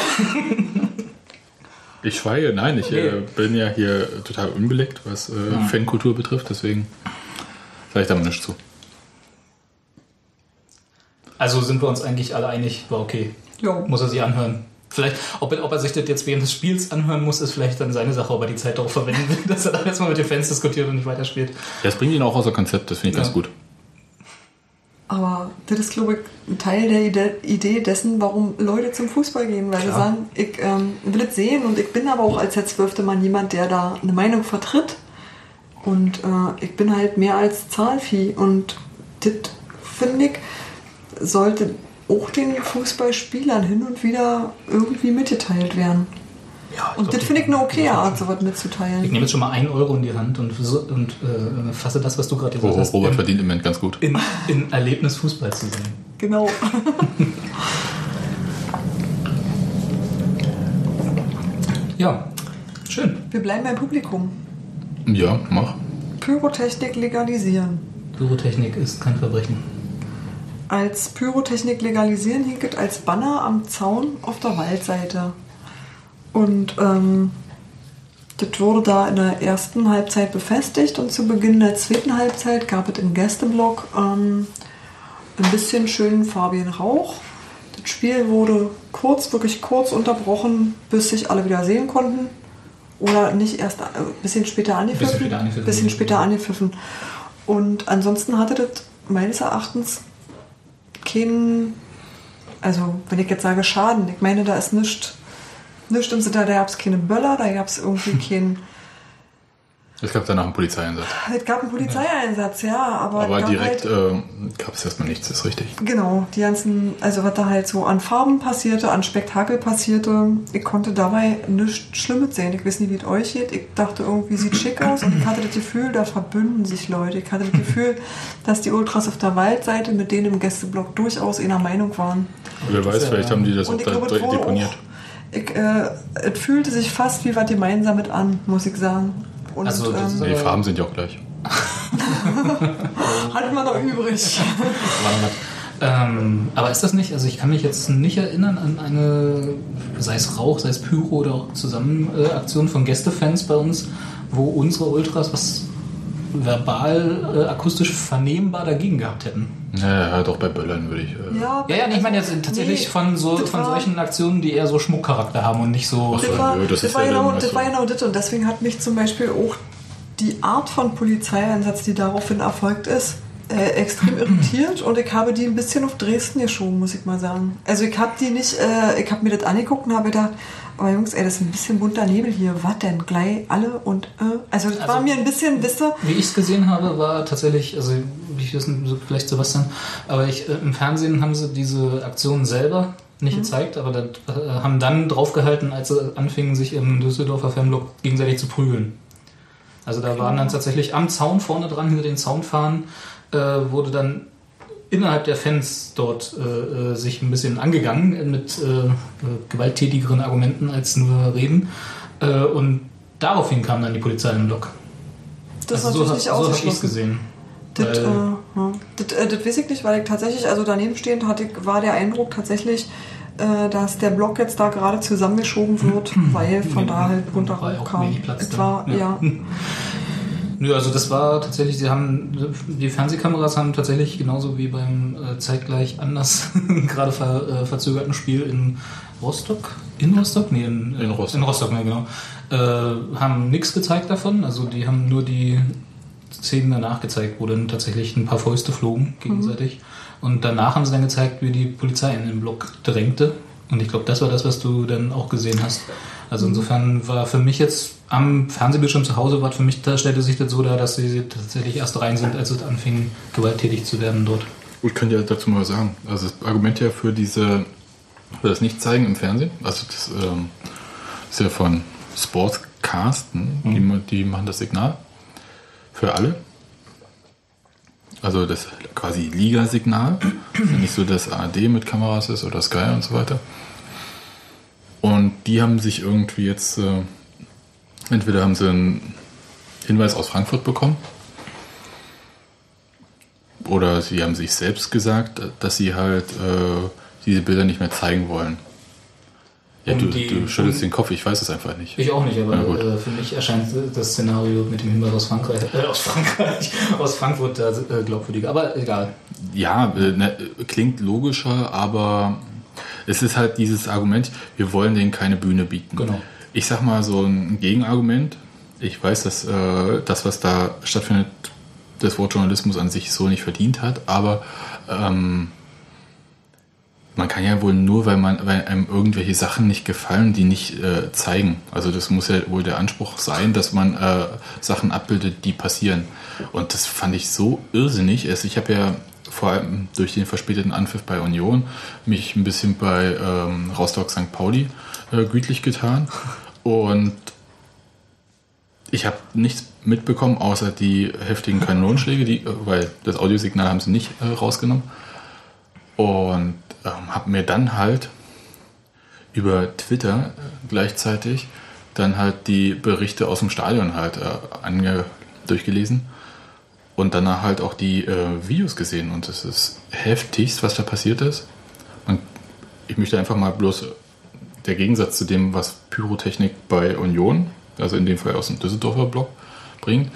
Ich schweige, nein, ich äh, bin ja hier total unbeleckt, was äh, Fankultur betrifft, deswegen sage ich da mal nichts zu. Also sind wir uns eigentlich alle einig, war okay. Jo. Muss er sich anhören. Vielleicht, ob er, ob er sich das jetzt während des Spiels anhören muss, ist vielleicht dann seine Sache, ob er die Zeit darauf verwenden will, dass er dann erstmal mit den Fans diskutiert und nicht weiterspielt. Das bringt ihn auch außer Konzept, das finde ich Ja. ganz gut. Aber das ist, glaube ich, ein Teil der Ide- Idee dessen, warum Leute zum Fußball gehen. Weil sie sagen, ich ähm, will es sehen und ich bin aber auch als der zwölfte Mann jemand, der da eine Meinung vertritt. Und äh, ich bin halt mehr als Zahlvieh. Und das, finde ich, sollte auch den Fußballspielern hin und wieder irgendwie mitgeteilt werden. Ja, ich Und glaub, das finde ich eine okay Art, Sinn. sowas Ich mitzuteilen. nehme jetzt schon mal einen Euro in die Hand und, so- und äh, fasse das, was du gerade gesagt Oh, hast, Robert in, verdient im Moment ganz gut. in, in Erlebnis Fußball zu sehen. Genau. Ja, schön. Wir bleiben beim Publikum. Ja, mach. Pyrotechnik legalisieren. Pyrotechnik ist kein Verbrechen. Als Pyrotechnik legalisieren hinket als Banner am Zaun auf der Waldseite. Und ähm, das wurde da in der ersten Halbzeit befestigt und zu Beginn der zweiten Halbzeit gab es im Gästeblock ähm, ein bisschen schönen farbigen Rauch. Das Spiel wurde kurz, wirklich kurz unterbrochen, bis sich alle wieder sehen konnten. Oder nicht erst äh, ein bisschen später angepfiffen. Bisschen später angepfiffen. Bisschen später angepfiffen. Und ansonsten hatte das meines Erachtens keinen, also wenn ich jetzt sage Schaden, ich meine, da ist nichts, nichts im Sinne, da gab es keine Böller, da gab es irgendwie keinen, Es gab danach einen Polizeieinsatz. es gab einen Polizeieinsatz, ja, aber, Aber gab direkt halt, äh, gab es erstmal nichts, ist richtig. Genau, die ganzen, also was da halt so an Farben passierte, an Spektakel passierte, ich konnte dabei nichts Schlimmes sehen. Ich weiß nicht, wie es euch geht. Ich dachte, irgendwie sieht schick aus und ich hatte das Gefühl, da verbünden sich Leute. Ich hatte das Gefühl, dass die Ultras auf der Waldseite mit denen im Gästeblock durchaus einer Meinung waren. Wer weiß, ja- vielleicht haben die das auch Und da deponiert. auch, ich, äh, es fühlte sich fast wie was gemeinsames an, muss ich sagen. Und Also, das ähm, die Farben sind ja auch gleich. hat man noch übrig. Ähm, aber ist das nicht, also ich kann mich jetzt nicht erinnern an eine, sei es Rauch, sei es Pyro oder auch Zusammenaktion äh, von Gästefans bei uns, wo unsere Ultras was verbal, äh, akustisch vernehmbar dagegen gehabt hätten. Ja, ja, doch bei Böllern würde ich. Äh, Ja, Ja, ja, ich meine jetzt also, tatsächlich nee, von so von war- solchen Aktionen, die eher so Schmuckcharakter haben und nicht so. Das war, das das genau, das war genau das. Und deswegen hat mich zum Beispiel auch die Art von Polizeieinsatz, die daraufhin erfolgt ist, äh, extrem irritiert. Und ich habe die ein bisschen auf Dresden geschoben, muss ich mal sagen. Also ich habe die nicht, äh, ich habe mir das angeguckt und habe gedacht, aber Jungs, ey, das ist ein bisschen bunter Nebel hier. Was denn? Gleich alle und äh. Also das war Also- mir ein bisschen, wisst ihr, Wie ich es gesehen habe, war tatsächlich, also ich weiß nicht, so vielleicht Sebastian, aber ich, äh, im Fernsehen haben sie diese Aktion selber nicht gezeigt, aber das, äh, haben dann draufgehalten, als sie anfingen, sich im Düsseldorfer Fanblock gegenseitig zu prügeln. Also da waren dann tatsächlich am Zaun vorne dran, hinter den Zaunfahnen, äh, wurde dann innerhalb der Fans dort äh, äh, sich ein bisschen angegangen mit äh, äh, gewalttätigeren Argumenten als nur Reden. Äh, und daraufhin kam dann die Polizei im Block. Das ist also so, natürlich hab- nicht so habe ich es gesehen. Das, äh, das, äh, das weiß ich nicht, weil ich tatsächlich, also daneben stehend hatte, war der Eindruck tatsächlich, äh, dass der Block jetzt da gerade zusammengeschoben wird, weil von da halt runter War ja auch kam. wenig Platz Es war, Ja. ja. Nö, also das war tatsächlich, sie haben, die Fernsehkameras haben tatsächlich genauso wie beim äh, zeitgleich anders gerade ver, äh, verzögerten Spiel in Rostock, in Rostock? Nee, in, In Rostock. In Rostock, ne, genau. Äh, haben nichts gezeigt davon, also die haben nur die Szenen danach gezeigt, wo dann tatsächlich ein paar Fäuste flogen gegenseitig. Und danach haben sie dann gezeigt, wie die Polizei in den Block drängte. Und ich glaube, das war das, was du dann auch gesehen hast. Also insofern war für mich jetzt am Fernsehbildschirm zu Hause, war für mich, da stellte sich das so dar, dass sie tatsächlich erst rein sind, als es anfing, gewalttätig zu werden dort. Ich könnte ja dazu mal was sagen. Also das Argument ja für diese, für das Nicht-Zeigen im Fernsehen, also das ähm, ist ja von Sportscasten, die, ma- die machen das Signal für alle. Also das quasi Liga-Signal. Nicht so, dass ARD mit Kameras ist oder Sky und so weiter. Und die haben sich irgendwie jetzt, äh, entweder haben sie einen Hinweis aus Frankfurt bekommen, oder sie haben sich selbst gesagt, dass sie halt äh, diese Bilder nicht mehr zeigen wollen. Ja, Um du, die- du schüttelst um- den Kopf, ich weiß es einfach nicht. Ich auch nicht, aber Ja, äh, für mich erscheint das Szenario mit dem Hinweis aus Frankreich, äh, aus Frankreich, aus Frankfurt da, äh, glaubwürdiger. Aber egal. Ja, äh, ne, klingt logischer, aber es ist halt dieses Argument, wir wollen denen keine Bühne bieten. Genau. Ich sag mal so ein Gegenargument. Ich weiß, dass äh, das, was da stattfindet, das Wort Journalismus an sich so nicht verdient hat, aber ähm, man kann ja wohl nur, weil man, weil einem irgendwelche Sachen nicht gefallen, die nicht äh, zeigen. Also das muss ja wohl der Anspruch sein, dass man äh, Sachen abbildet, die passieren. Und das fand ich so irrsinnig. Also ich habe ja vor allem durch den verspäteten Anpfiff bei Union mich ein bisschen bei ähm, Rostock St. Pauli äh, gütlich getan. Und ich habe nichts mitbekommen, außer die heftigen Kanonenschläge, die, äh, weil das Audiosignal haben sie nicht äh, rausgenommen. Und ähm, habe mir dann halt über Twitter äh, gleichzeitig dann halt die Berichte aus dem Stadion halt äh, ange durchgelesen und danach halt auch die äh, Videos gesehen. Und es ist heftigst, was da passiert ist. Und ich möchte einfach mal bloß der Gegensatz zu dem, was Pyrotechnik bei Union, also in dem Fall aus dem Düsseldorfer Block, bringt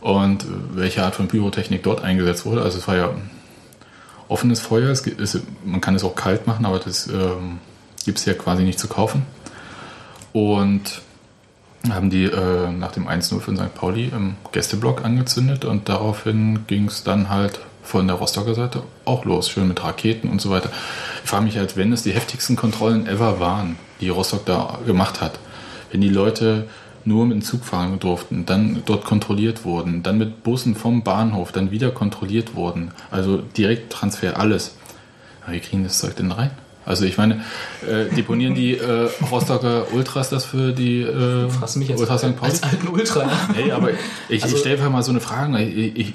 und welche Art von Pyrotechnik dort eingesetzt wurde. Also es war ja offenes Feuer, es es, man kann es auch kalt machen, aber das ähm, gibt es ja quasi nicht zu kaufen. Und haben die äh, nach dem 1-0 von St. Pauli im Gästeblock angezündet und daraufhin ging es dann halt von der Rostocker Seite auch los, schön mit Raketen und so weiter. Ich frage mich halt, wenn es die heftigsten Kontrollen ever waren, die Rostock da gemacht hat, wenn die Leute nur mit dem Zug fahren durften, dann dort kontrolliert wurden, dann mit Bussen vom Bahnhof, dann wieder kontrolliert wurden, also Direkttransfer, alles. Aber wie kriegen das Zeug denn rein? Also ich meine, äh, deponieren die äh, Rostocker Ultras das für die äh, Fragst du mich jetzt Ultras St. Pauli? als alten Ultra? Nee, aber ich, Also- ich stelle einfach mal so eine Frage. Ich, ich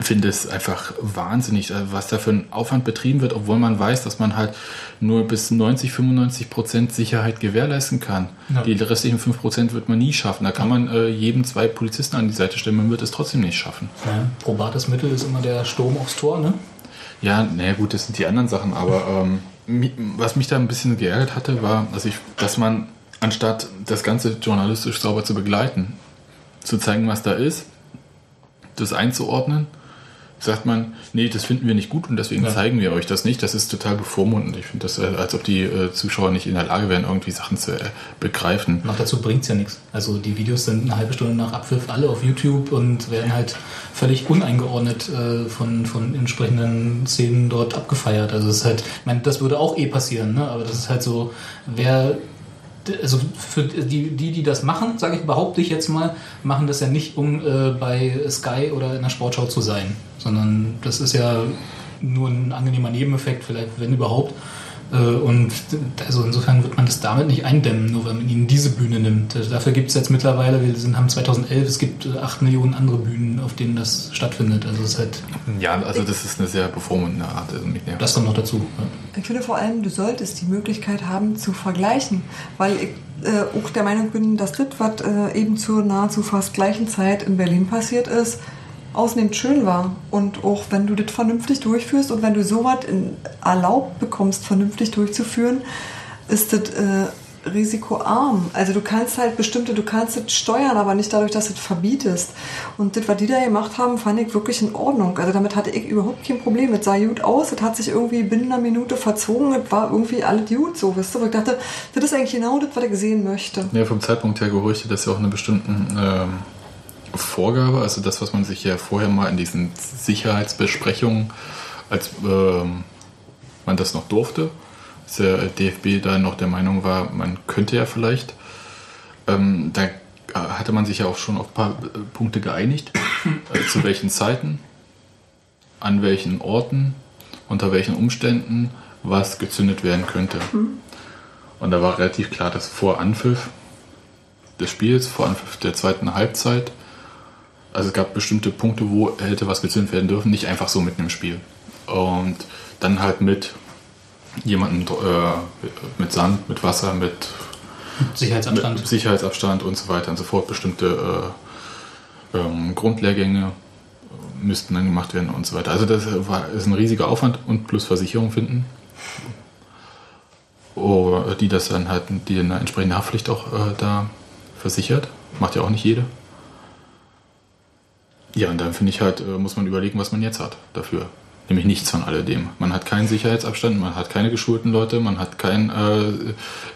finde es einfach wahnsinnig, äh, was da für ein Aufwand betrieben wird, obwohl man weiß, dass man halt nur bis 90, 95 Prozent Sicherheit gewährleisten kann. Ja. Die restlichen 5 Prozent wird man nie schaffen. Da kann man äh, jedem zwei Polizisten an die Seite stellen, man wird es trotzdem nicht schaffen. Ja, probates Mittel ist immer der Sturm aufs Tor, ne? Ja, naja gut, das sind die anderen Sachen, aber ähm, was mich da ein bisschen geärgert hatte, war, dass ich, dass man anstatt das Ganze journalistisch sauber zu begleiten, zu zeigen, was da ist, das einzuordnen, sagt man, nee, das finden wir nicht gut und deswegen Ja. zeigen wir euch das nicht. Das ist total bevormundend. Ich finde das, äh, als ob die äh, Zuschauer nicht in der Lage wären, irgendwie Sachen zu äh, begreifen. Noch dazu bringt es ja nichts. Also die Videos sind eine halbe Stunde nach Abpfiff alle auf YouTube und werden halt völlig uneingeordnet äh, von, von entsprechenden Szenen dort abgefeiert. Also es ist halt, ich meine, das würde auch eh passieren, ne? aber das ist halt so, wer also für die, die, die das machen, sage ich, behaupte ich jetzt mal, machen das ja nicht, um äh, bei Sky oder in der Sportschau zu sein, sondern das ist ja nur ein angenehmer Nebeneffekt, vielleicht, wenn überhaupt, Äh, Und also insofern wird man das damit nicht eindämmen, nur wenn man ihnen diese Bühne nimmt. Also Dafür gibt es jetzt mittlerweile, wir sind, haben 2011, es gibt äh, 8 Millionen andere Bühnen, auf denen das stattfindet. Also es ist halt, Ja, also das ist eine sehr bevormundene Art. Also mich nervt das kommt noch dazu. Ja. Ich finde vor allem, du solltest die Möglichkeit haben zu vergleichen, weil ich äh, auch der Meinung bin, dass das, was äh, eben zur nahezu fast gleichen Zeit in Berlin passiert ist, ausnehmend schön war. Und auch wenn du das vernünftig durchführst und wenn du sowas erlaubt bekommst, vernünftig durchzuführen, ist das äh, risikoarm. Also du kannst halt bestimmte, du kannst es steuern, aber nicht dadurch, dass du es verbietest. Und das, was die da gemacht haben, fand ich wirklich in Ordnung. Also damit hatte ich überhaupt kein Problem. Es sah gut aus, es hat sich irgendwie binnen einer Minute verzogen, es war irgendwie alles gut so, weißt du? Aber ich dachte, das ist eigentlich genau das, was ich sehen möchte. Ja, vom Zeitpunkt her gehorchte das ja auch einer bestimmten ähm, Vorgabe, also das, was man sich ja vorher mal in diesen Sicherheitsbesprechungen, als ähm, man das noch durfte, dass der DFB da noch der Meinung war, man könnte ja vielleicht, ähm, da hatte man sich ja auch schon auf ein paar äh, Punkte geeinigt, äh, zu welchen Zeiten, an welchen Orten, unter welchen Umständen was gezündet werden könnte. Und da war relativ klar, dass vor Anpfiff des Spiels, vor Anpfiff der zweiten Halbzeit, also es gab bestimmte Punkte, wo hätte was gezündet werden dürfen, nicht einfach so mitten im Spiel. Und dann halt mit jemandem, äh, mit Sand, mit Wasser, mit, Sicherheitsabstand. mit Sicherheitsabstand und so weiter und so fort. Bestimmte äh, ähm, Grundlehrgänge müssten dann gemacht werden und so weiter. Also das war, ist ein riesiger Aufwand und plus Versicherung finden. Oh, die das dann halt, die eine entsprechende Haftpflicht auch äh, da versichert. Macht ja auch nicht jede. Ja, und dann finde ich halt, äh, muss man überlegen, was man jetzt hat dafür. Nämlich nichts von alledem. Man hat keinen Sicherheitsabstand, man hat keine geschulten Leute, man hat kein äh,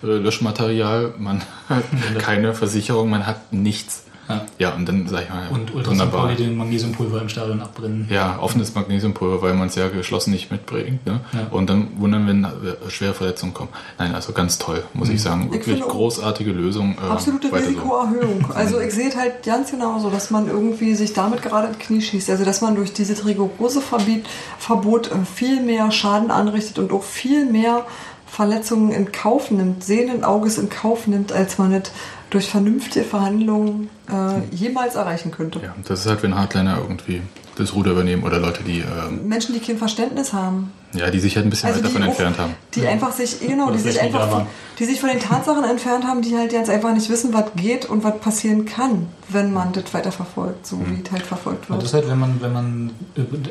äh, Löschmaterial, man hat keine Versicherung, man hat nichts. Ja. Ja, und dann sag ich mal, Und wunderbar. Ultrason den Magnesiumpulver im Stadion abbrennen. Ja, offenes Magnesiumpulver, weil man es ja geschlossen nicht mitbringt. Ne? Ja. Und dann wundern, wenn äh, schwere Verletzungen kommen. Nein, also ganz toll, muss ich sagen. Wirklich finde auch- großartige Lösung. Äh, Absolute weiter so. Risikoerhöhung. Also ich sehe es halt ganz genauso, dass man irgendwie sich damit gerade ins Knie schießt. Also dass man durch dieses rigorose Verbiet, Verbot äh, viel mehr Schaden anrichtet und auch viel mehr Verletzungen in Kauf nimmt, sehenden Auges in Kauf nimmt, als man es durch vernünftige Verhandlungen äh, jemals erreichen könnte. Ja, das ist halt, wenn Hardliner irgendwie das Ruder übernehmen oder Leute, die, ähm, Menschen, die kein Verständnis haben. ja, die sich halt ein bisschen Also weit davon auch, entfernt haben. die einfach sich, genau, die sich einfach, waren. die sich von den Tatsachen entfernt haben, die halt jetzt einfach nicht wissen, was geht und was passieren kann, wenn man das weiterverfolgt, so wie es halt verfolgt Und das wird. ist halt, wenn man, wenn man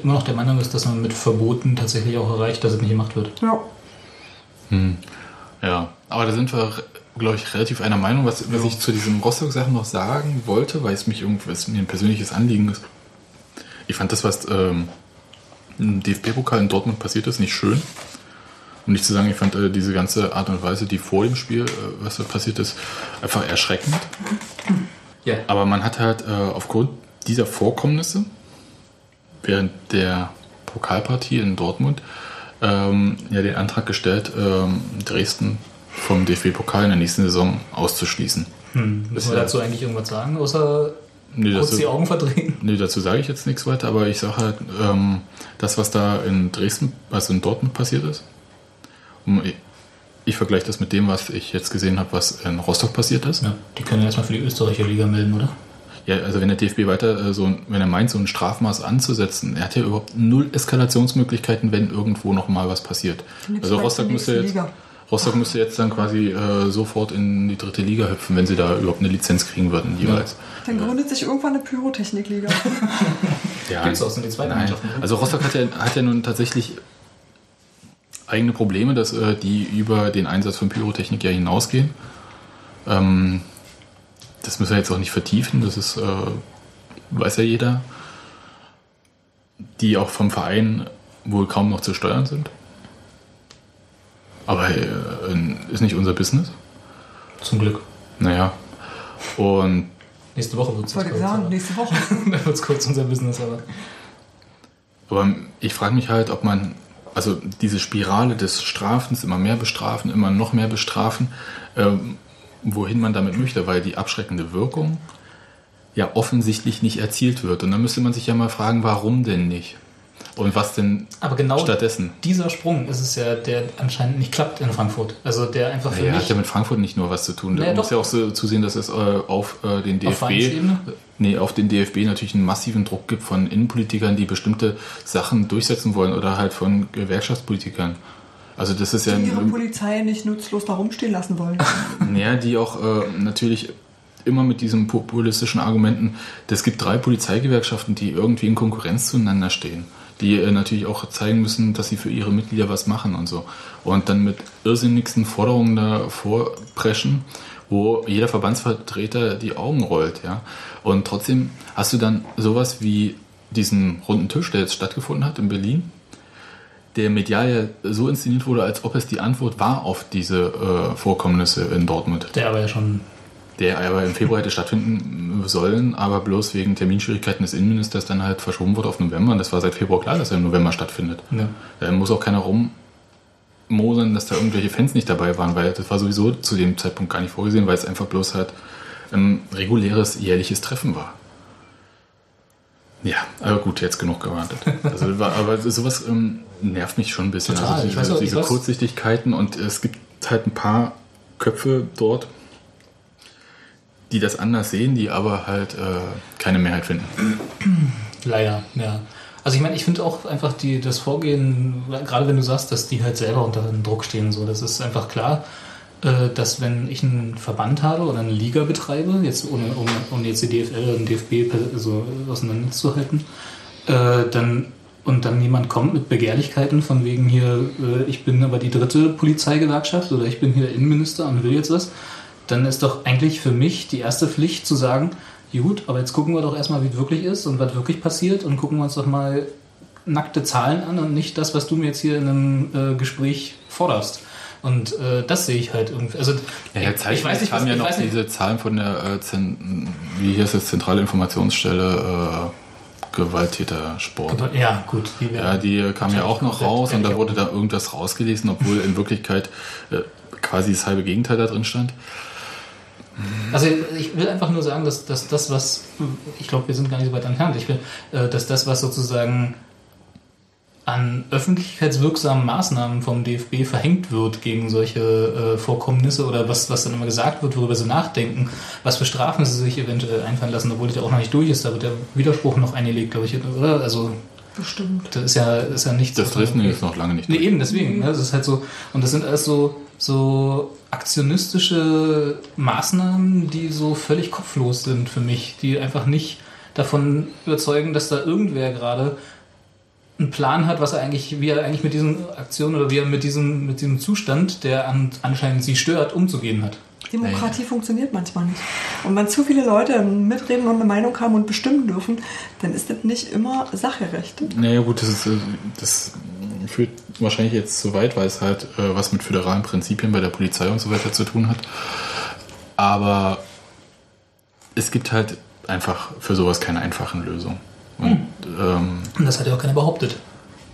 immer noch der Meinung ist, dass man mit Verboten tatsächlich auch erreicht, dass es nicht gemacht wird. Ja. Ja, aber da sind wir, glaube ich, relativ einer Meinung. Was, was ich zu diesen Rostock-Sachen noch sagen wollte, weil es mich irgendwie, mir ein persönliches Anliegen ist. Ich fand das, was ähm, im DFB-Pokal in Dortmund passiert ist, nicht schön. Um nicht zu sagen, ich fand äh, diese ganze Art und Weise, die vor dem Spiel, äh, was da passiert ist, einfach erschreckend. Ja. Aber man hat halt äh, aufgrund dieser Vorkommnisse während der Pokalpartie in Dortmund ähm, ja den Antrag gestellt, ähm, Dresden vom DFB-Pokal in der nächsten Saison auszuschließen. Hm. Müssen wir dazu eigentlich irgendwas sagen, außer Nee, kurz dazu, die Augen verdrehen? nee, dazu sage ich jetzt nichts weiter, aber ich sage halt, ähm, das, was da in Dresden, also in Dortmund passiert ist, um, ich, ich vergleiche das mit dem, was ich jetzt gesehen habe, was in Rostock passiert ist. Ja, die können ja erstmal für die österreichische Liga melden, oder? Ja, also wenn der DFB weiter äh, so, wenn er meint, so ein Strafmaß anzusetzen, er hat ja überhaupt null Eskalationsmöglichkeiten, wenn irgendwo noch mal was passiert. Also Rostock müsste jetzt, Liga. Rostock müsste jetzt dann quasi äh, sofort in die dritte Liga hüpfen, wenn sie da überhaupt eine Lizenz kriegen würden jeweils. Dann gründet sich irgendwann eine Pyrotechnikliga. Ja, Gibt's die zweiten Nein. Mannschaften. Also Rostock hat ja, hat ja nun tatsächlich eigene Probleme, dass äh, die über den Einsatz von Pyrotechnik ja hinausgehen. Ähm, das müssen wir jetzt auch nicht vertiefen, das ist, äh, weiß ja jeder. Die auch vom Verein wohl kaum noch zu steuern sind. Aber äh, ist nicht unser Business. Zum Glück. Naja. Und Nächste Woche wird es kurz. sagen, nächste Woche. Da wird es kurz unser Business, aber. Aber ich frage mich halt, ob man, also diese Spirale des Strafens, immer mehr bestrafen, immer noch mehr bestrafen, ähm, wohin man damit möchte, weil die abschreckende Wirkung ja offensichtlich nicht erzielt wird. Und dann müsste man sich ja mal fragen, warum denn nicht? Und was denn Aber genau stattdessen? dieser Sprung ist es ja, der anscheinend nicht klappt in Frankfurt. Also der einfach für Ja, mich hat ja mit Frankfurt nicht nur was zu tun. Naja, Da muss doch. ja auch so zusehen, dass es äh, auf äh, den Auf DFB, Vereinsebene? nee, auf den DFB natürlich einen massiven Druck gibt von Innenpolitikern, die bestimmte Sachen durchsetzen wollen oder halt von Gewerkschaftspolitikern. Also das ist ja Die ihre ein, Polizei nicht nutzlos da rumstehen lassen wollen. ja, die auch äh, natürlich immer mit diesen populistischen Argumenten, es gibt drei Polizeigewerkschaften, die irgendwie in Konkurrenz zueinander stehen, die äh, natürlich auch zeigen müssen, dass sie für ihre Mitglieder was machen und so. Und dann mit irrsinnigsten Forderungen da vorpreschen, wo jeder Verbandsvertreter die Augen rollt, ja. Und trotzdem hast du dann sowas wie diesen runden Tisch, der jetzt stattgefunden hat in Berlin, der medial ja so inszeniert wurde, als ob es die Antwort war auf diese äh, Vorkommnisse in Dortmund. der aber ja schon Der aber im Februar hätte stattfinden sollen, aber bloß wegen Terminschwierigkeiten des Innenministers dann halt verschoben wurde auf November. Und das war seit Februar klar, dass er im November stattfindet. Ja. Da muss auch keiner rummosern, dass da irgendwelche Fans nicht dabei waren, weil das war sowieso zu dem Zeitpunkt gar nicht vorgesehen, weil es einfach bloß halt ein reguläres jährliches Treffen war. Ja, aber gut, jetzt genug gewartet. Also, aber sowas ähm, nervt mich schon ein bisschen. Total. Also Ich diese, weiß diese Kurzsichtigkeiten und es gibt halt ein paar Köpfe dort, die das anders sehen, die aber halt äh, keine Mehrheit finden. Leider, ja. Also ich meine, ich finde auch einfach die, das Vorgehen, gerade wenn du sagst, dass die halt selber unter Druck stehen, so, das ist einfach klar, äh, dass wenn ich einen Verband habe oder eine Liga betreibe, jetzt ohne, um, um jetzt die DFL den DFB so auseinanderzuhalten, äh, dann und dann jemand kommt mit Begehrlichkeiten von wegen hier, äh, ich bin aber die dritte Polizeigewerkschaft oder ich bin hier Innenminister und will jetzt was, dann ist doch eigentlich für mich die erste Pflicht zu sagen, gut, aber jetzt gucken wir doch erstmal, wie es wirklich ist und was wirklich passiert und gucken wir uns doch mal nackte Zahlen an und nicht das, was du mir jetzt hier in einem äh, Gespräch forderst. Und äh, das sehe ich halt irgendwie. Also Ja, ja, ich, ich weiß nicht, was haben ja ich noch nicht, diese Zahlen von der äh, wie hier ist das zentrale Informationsstelle äh, Gewalttätersport. Ja, gut. Die Ja, die kam ja auch noch raus und da wurde da irgendwas rausgelesen, obwohl in Wirklichkeit äh, quasi das halbe Gegenteil da drin stand. Also ich will einfach nur sagen, dass, dass das, was, ich glaube, wir sind gar nicht so weit entfernt, ich will, äh, dass das, was sozusagen an öffentlichkeitswirksamen Maßnahmen vom DFB verhängt wird gegen solche äh, Vorkommnisse oder was, was dann immer gesagt wird, worüber sie nachdenken, was für Strafen sie sich eventuell einfallen lassen, obwohl das ja auch noch nicht durch ist, da wird der Widerspruch noch eingelegt, glaube ich, oder? Also Bestimmt. das ist ja, ist ja nichts. Das Dresden ist noch lange nicht Nee, durch. eben, deswegen. Ne? Das ist halt so, und das sind alles so, so aktionistische Maßnahmen, die so völlig kopflos sind für mich, die einfach nicht davon überzeugen, dass da irgendwer gerade einen Plan hat, was er eigentlich, wie er eigentlich mit diesen Aktionen oder wie er mit diesem, mit diesem Zustand, der an, anscheinend sie stört, umzugehen hat. Demokratie funktioniert manchmal nicht. Und wenn zu viele Leute mitreden und eine Meinung haben und bestimmen dürfen, dann ist das nicht immer sacherecht. Naja gut, das, ist, äh, das führt wahrscheinlich jetzt zu weit, weil es halt äh, was mit föderalen Prinzipien bei der Polizei und so weiter zu tun hat. Aber es gibt halt einfach für sowas keine einfachen Lösungen. Und ähm, Und das hat ja auch keiner behauptet.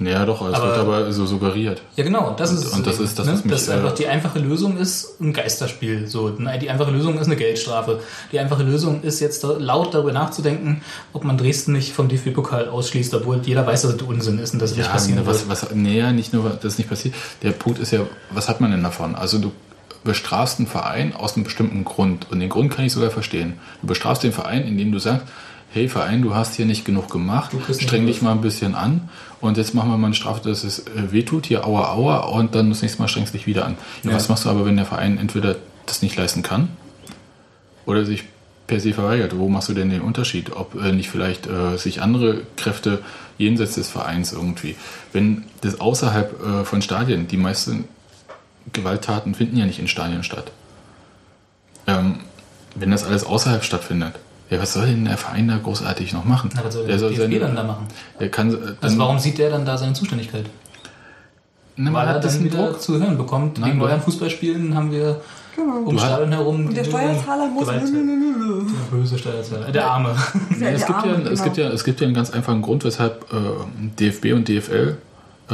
Naja doch, es Aber- wird aber so suggeriert. Ja, genau. Das Und- ist es und das ist das, ne? was mich, Dass einfach die einfache Lösung ist ein Geisterspiel. So, Nein, die einfache Lösung ist eine Geldstrafe. Die einfache Lösung ist jetzt laut darüber nachzudenken, ob man Dresden nicht vom DFB-Pokal ausschließt, obwohl jeder weiß, dass das Unsinn ist und dass es nicht passieren was, wird. was, nee, nicht nur, dass es nicht passiert. Der Punkt ist ja, was hat man denn davon? Also du bestrafst einen Verein aus einem bestimmten Grund. Und den Grund kann ich sogar verstehen. Du bestrafst den Verein, indem du sagst, hey Verein, du hast hier nicht genug gemacht, streng dich mal ein bisschen an und jetzt machen wir mal eine Strafe, dass es äh, wehtut, hier aua aua und dann das nächste Mal strengst du dich wieder an. Ja, Ja. Was machst du aber, wenn der Verein entweder das nicht leisten kann oder sich per se verweigert. Wo machst du denn den Unterschied? Ob äh, nicht vielleicht äh, sich andere Kräfte jenseits des Vereins irgendwie, wenn das außerhalb äh, von Stadien, die meisten Gewalttaten finden ja nicht in Stadien statt. Ähm, wenn das alles außerhalb stattfindet, ja, was soll denn der Verein da großartig noch machen? Na, was soll der der soll DFB seine, dann da machen? Der kann, äh, Also dann, warum sieht der dann da seine Zuständigkeit? Man Weil er hat das dann wieder Druck. zu hören bekommt. Nein, Wegen du- euren Fußballspielen haben wir um Du hast- Stadion herum Und der Steuerzahler muss. Gewalt-. Der böse Steuerzahler. Äh, Der Arme. Nee, es, gibt ja, Arme, es, genau. gibt ja, es gibt ja einen ganz einfachen Grund, weshalb äh, DFB und DFL äh,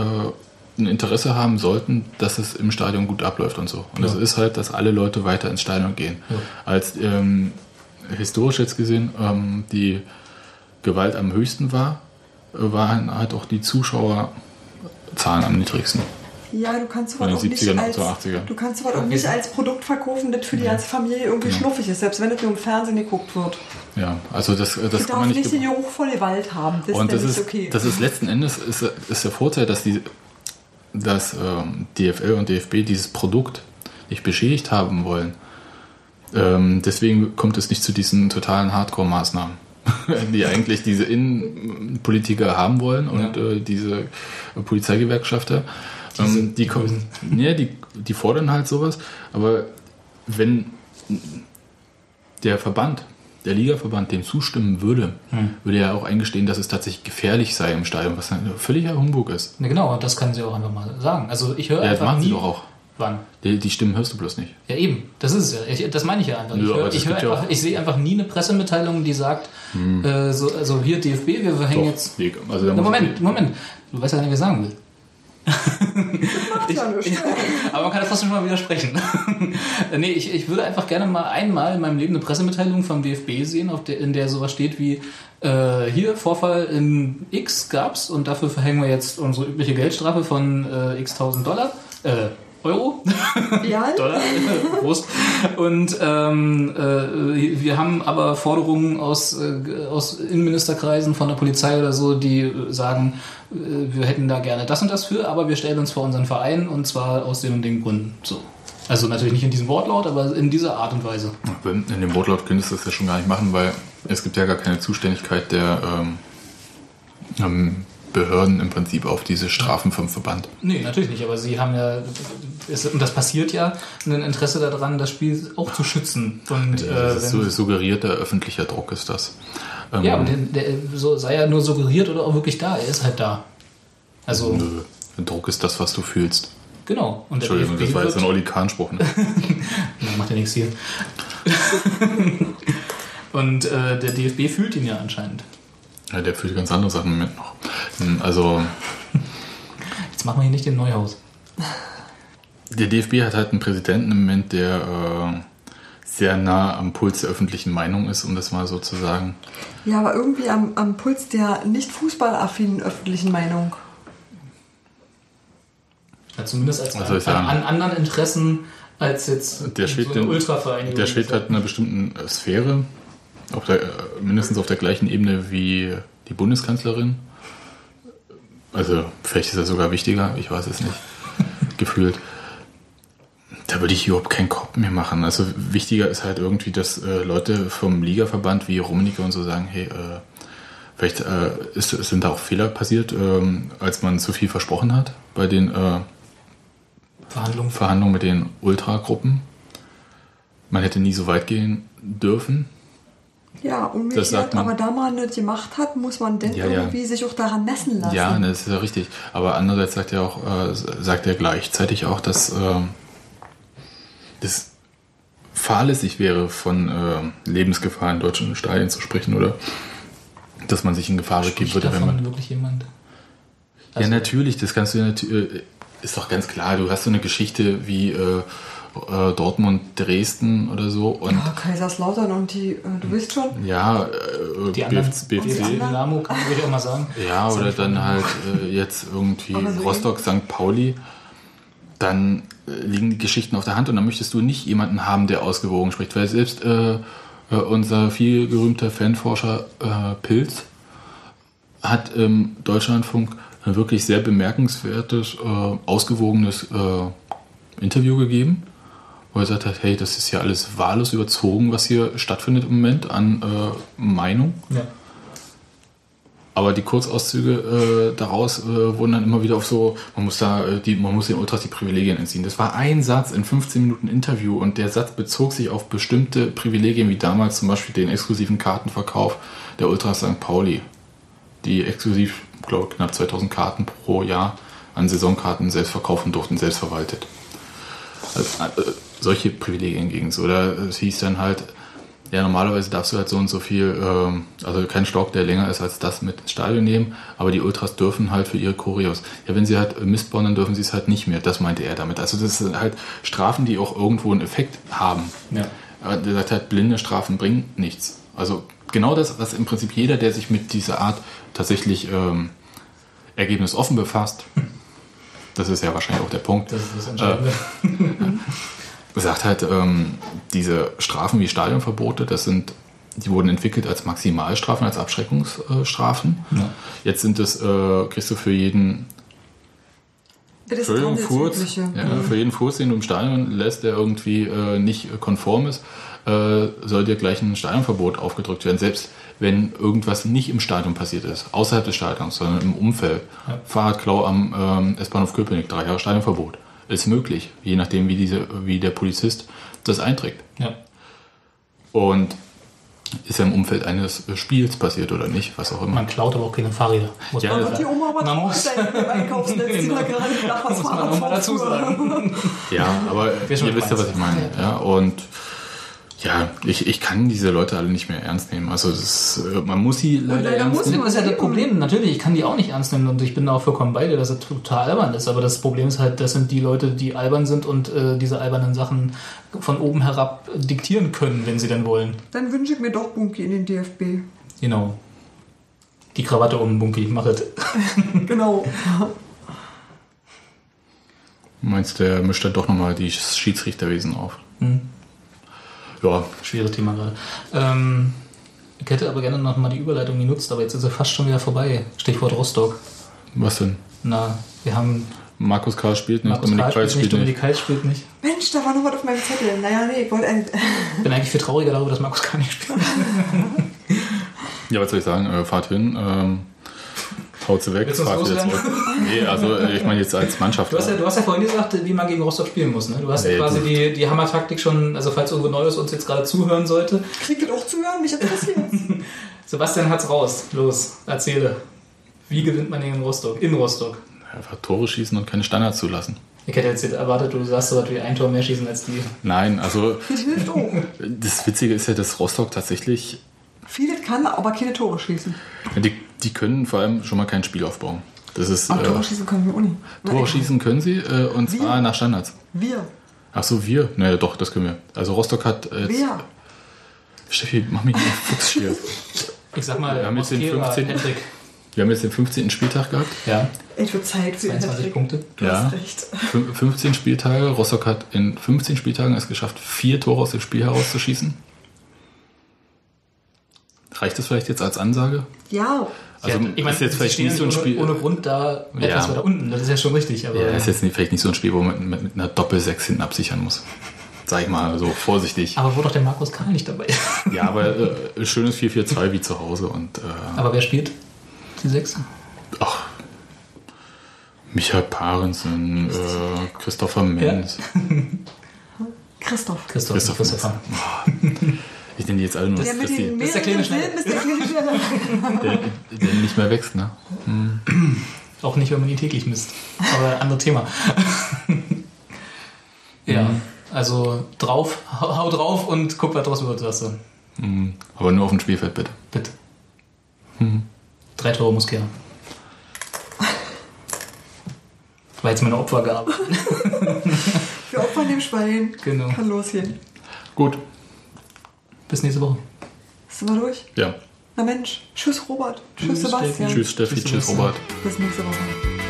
ein Interesse haben sollten, dass es im Stadion gut abläuft und so. Und das Ja. ist halt, dass alle Leute weiter ins Stadion gehen. Ja. Als ähm, historisch jetzt gesehen ähm, die Gewalt am höchsten war waren halt auch die Zuschauerzahlen am niedrigsten. Ja, du kannst sowas auch nicht 70ern als, zur 80er. du kannst sowas auch nicht als Produkt verkaufen, das für die ganze Familie irgendwie Genau. schnuffig ist, selbst wenn das nur im Fernsehen geguckt wird. Ja, also das, das Du kann man darfst nicht. nicht den ge- Geruch von Gewalt haben, das Und ist das ist, okay. das ist letzten Endes ist, ist der Vorteil, dass die dass ähm, DFL und DFB dieses Produkt nicht beschädigt haben wollen. Ähm, deswegen kommt es nicht zu diesen totalen Hardcore-Maßnahmen, die eigentlich diese Innenpolitiker haben wollen und äh, diese Polizeigewerkschafter. Ähm, die, kommen, ja, die, die fordern halt sowas, aber wenn der Verband, der Ligaverband dem zustimmen würde, Hm. würde er auch eingestehen, dass es tatsächlich gefährlich sei im Stadion, was ein völliger Humbug ist. Ne, genau, das können sie auch einfach mal sagen. Also ich höre Ja, das einfach machen nie... sie doch auch. Wann? Die, die Stimmen hörst du bloß nicht. Ja, eben. Das ist es ja. Ich, das meine ich ja einfach. Nö, ich das ich, hör ja einfach, ich sehe einfach nie eine Pressemitteilung, die sagt, äh, so, also hier DFB, wir verhängen Doch, jetzt... nee, also Na, Moment, Moment. Du weißt ja nicht, was ich sagen will. Ja nichts. Aber man kann das trotzdem schon mal widersprechen. nee, ich, ich würde einfach gerne mal einmal in meinem Leben eine Pressemitteilung vom DFB sehen, auf der, in der sowas steht wie äh, hier, Vorfall in X gab's und dafür verhängen wir jetzt unsere übliche Geldstrafe von äh, x tausend Dollar. Äh, Euro? Ja, Dollar? Prost. Und ähm, äh, wir haben aber Forderungen aus, äh, aus Innenministerkreisen von der Polizei oder so, die sagen, äh, wir hätten da gerne das und das für, aber wir stellen uns vor unseren Verein und zwar aus den und den Gründen. So. Also natürlich nicht in diesem Wortlaut, aber in dieser Art und Weise. In dem Wortlaut könntest du das ja schon gar nicht machen, weil es gibt ja gar keine Zuständigkeit der ähm, ähm, Behörden im Prinzip auf diese Strafen vom Verband. Nee, natürlich nicht, aber sie haben ja, es, und das passiert ja, ein Interesse daran, das Spiel auch zu schützen. Und, äh, das ist so suggerierter öffentlicher Druck ist das. Ähm, ja, aber der, der so, sei ja nur suggeriert oder auch wirklich da, er ist halt da. Also, Nö, Druck ist das, was du fühlst. genau. Und der Entschuldigung, das war jetzt ein Oli Kahn-Spruch. Ne? Macht ja nichts hier. Und äh, der DFB fühlt ihn ja anscheinend. Ja, der fühlt ganz andere Sachen im Moment noch. Hm, Also, Jetzt machen wir hier nicht den Neuhaus. der DFB hat halt einen Präsidenten im Moment, der äh, sehr nah am Puls der öffentlichen Meinung ist, um das mal so zu sagen. ja, aber irgendwie am, am Puls der nicht fußballaffinen öffentlichen Meinung. Ja, zumindest als Was an, an anderen Interessen als jetzt Der so eine in, Ultravereinigung. der schwebt halt in einer bestimmten äh, Sphäre, auf der, mindestens auf der gleichen Ebene wie die Bundeskanzlerin. Also vielleicht ist er sogar wichtiger, ich weiß es nicht. Gefühlt. Da würde ich überhaupt keinen Kopf mehr machen. Also wichtiger ist halt irgendwie, dass äh, Leute vom Ligaverband wie Rummenigge und so sagen, hey, äh, vielleicht äh, ist, sind da auch Fehler passiert, ähm, als man zu viel versprochen hat bei den äh, Verhandlungen. Verhandlungen mit den Ultragruppen. Man hätte nie so weit gehen dürfen. Ja, umgekehrt, man. aber da man nicht gemacht hat, muss man denn Ja, ja. irgendwie sich auch daran messen lassen. Ja, ne, das ist ja richtig. Aber andererseits sagt er auch, äh, sagt er gleichzeitig auch, dass äh, das fahrlässig wäre, von äh, Lebensgefahr in deutschen Stadien zu sprechen oder dass man sich in Gefahr begeben würde, wenn davon man. wirklich jemand? ja, natürlich, das kannst du natürlich. Ist doch ganz klar, du hast so eine Geschichte wie äh, Dortmund, Dresden oder so und Ja, Kaiserslautern und die, äh, du weißt schon, ja, äh, Die anderen, BFC, die Dynamo kann man auch mal sagen. Ja, oder dann halt äh, jetzt irgendwie so Rostock, St. Pauli. Dann äh, liegen die Geschichten auf der Hand und dann möchtest du nicht jemanden haben, der ausgewogen spricht. Weil selbst äh, äh, unser viel gerühmter Fanforscher äh, Pilz hat im Deutschlandfunk ein wirklich sehr bemerkenswertes, äh, ausgewogenes äh, Interview gegeben, wo er gesagt hat, hey, das ist ja alles wahllos überzogen, was hier stattfindet im Moment an äh, Meinung. Ja. Aber die Kurzauszüge äh, daraus äh, wurden dann immer wieder auf so, man muss da, äh, die, man muss den Ultras die Privilegien entziehen. Das war ein Satz in 15 Minuten Interview und der Satz bezog sich auf bestimmte Privilegien, wie damals zum Beispiel den exklusiven Kartenverkauf der Ultras St. Pauli, die exklusiv, glaube knapp 2000 Karten pro Jahr an Saisonkarten selbst verkaufen durften, selbst verwaltet. Also, äh, solche Privilegien ging es. Oder es hieß dann halt, ja, normalerweise darfst du halt so und so viel, ähm, also kein Stock, der länger ist als das mit ins Stadion nehmen, aber die Ultras dürfen halt für ihre Choreos. Ja, wenn sie halt Mist bauen, dann dürfen sie es halt nicht mehr. Das meinte er damit. Also das sind halt Strafen, die auch irgendwo einen Effekt haben. Ja. Aber der sagt halt, blinde Strafen bringen nichts. Also genau das, was im Prinzip jeder, der sich mit dieser Art tatsächlich ähm, ergebnisoffen befasst, das ist ja wahrscheinlich auch der Punkt, Das ist das Entscheidende. sagt halt, ähm, diese Strafen wie Stadionverbote, das sind, die wurden entwickelt als Maximalstrafen, als Abschreckungsstrafen. Ja. Jetzt sind es, äh, kriegst du für jeden Das ist Entschuldigung, Furz, ja, für jeden Furz, den du im Stadion lässt, der irgendwie äh, nicht konform ist, äh, soll dir gleich ein Stadionverbot aufgedrückt werden. Selbst wenn irgendwas nicht im Stadion passiert ist, außerhalb des Stadions, sondern im Umfeld. Fahrradklau am ähm, S-Bahnhof Köpenick, drei Jahre Stadionverbot. Ist möglich, je nachdem, wie, diese, wie der Polizist das einträgt. Ja. Und ist ja im Umfeld eines Spiels passiert oder nicht, was auch immer. Man klaut aber auch keine Fahrräder. Muss Ja, man Und die Oma war Man muss- Einkaufsnetz, die da gerade nach was Muss man auch mal dazu sagen. Ja, aber ihr wisst ja, was ich meine. Ja, und ja, ich, ich kann diese Leute alle nicht mehr ernst nehmen. Also das äh, man muss sie leider, leider ernst muss nehmen. Das ist ja das Problem. Natürlich, ich kann die auch nicht ernst nehmen und ich bin da auch vollkommen bei dir, dass es total albern ist. Aber das Problem ist halt, das sind die Leute, die albern sind und äh, diese albernen Sachen von oben herab diktieren können, wenn sie denn wollen. Dann wünsche ich mir doch Bunky in den DFB. Genau. Die Krawatte um, Bunky, mach es. Genau. Meinst du, der mischt dann doch nochmal die Schiedsrichterwesen auf? Hm. Ja, Schweres Thema gerade. Ähm, ich hätte aber gerne noch mal die Überleitung genutzt, aber jetzt ist sie fast schon wieder vorbei. Stichwort Rostock. was denn? Na, wir haben Markus Karl spielt nicht, Markus Dominik Karl Kreis spielt nicht. Dominik Kalt spielt nicht. Mensch, da war noch was auf meinem Zettel. Naja, nee, ich wollte ein. Ich bin eigentlich viel trauriger darüber, dass Markus Karl nicht spielt. Ja, was soll ich sagen? Äh, fahrt hin, ähm, haut sie weg, fahrt wieder zurück. Nee, also äh, ich meine jetzt als Mannschaft. Du hast, ja, du hast ja vorhin gesagt, wie man gegen Rostock spielen muss. Ne? Du hast ja Nee, quasi du- die, die Hammer-Taktik schon, also falls irgendwo Neues uns jetzt gerade zuhören sollte. Kriegt das auch zu hören? Mich interessiert. Sebastian hat's raus. Los, erzähle. Wie gewinnt man gegen Rostock? In Rostock. Einfach Tore schießen und keine Standards zulassen. Ich hätte jetzt erwartet, du sagst so was wie ein Tor mehr schießen als die. Nein, also Das Witzige ist ja, dass Rostock tatsächlich Vieles kann, aber keine Tore schießen. Die, die können vor allem schon mal kein Spiel aufbauen. Das ist Aber Tore äh, schießen können wir auch nicht. Tore schießen können sie äh, und Wir? zwar nach Standards. Wir. Ach so, wir? Naja, doch, das können wir. Also Rostock hat äh, jetzt, Wer? Steffi, mach mich nicht Fuchs hier. Ich sag mal, Wir haben jetzt den Mosquera, 15. Patrick. Wir haben jetzt den 15. Spieltag gehabt. Ja, Ich wird Zeit für den 22 Hattrick. Punkte. Du Ja. hast recht. Fün- 15 Spieltage. Rostock hat in 15 Spieltagen es geschafft, vier Tore aus dem Spiel herauszuschießen. Reicht das vielleicht jetzt als Ansage? Ja. Also ja, ich meine, ist jetzt vielleicht nicht so ein ohne, Spiel. ohne Grund da etwas Ja. weiter unten. Das ist ja schon richtig. Aber Ja, ist jetzt nicht, vielleicht nicht so ein Spiel, wo man mit, mit einer Doppel-6 hinten absichern muss. Sag ich mal so vorsichtig. aber wo doch der Markus Karl nicht dabei? Ja, aber äh, schönes 4-4-2 wie zu Hause und äh, aber wer spielt die sechs? ach, Michael Parensen, äh, Christopher Menz. Christoph. Christoph. Christoph Christopher. Ich nenne die jetzt alle nur, Der mit dass den die, ist der kleine mehreren Filmen ist der kleine Schneller. der, der nicht mehr wächst, ne? Auch nicht, wenn man ihn täglich misst. Aber andere Thema. ja, also drauf, hau, drauf und guck, was draus wird, sagst du. Mhm. Aber nur auf dem Spielfeld, bitte. Bitte. Drei Tore muss kehren. War jetzt meine Opfergabe. Wir opfern dem Schwein. Genau. Kann losgehen. Gut, Bis nächste Woche. Sind wir durch? ja. Na Mensch. Tschüss, Robert. Tschüss, Tschüss, Sebastian. Steffi. Tschüss Steffi, Tschüss, tschüss. Robert. Bis nächste Woche.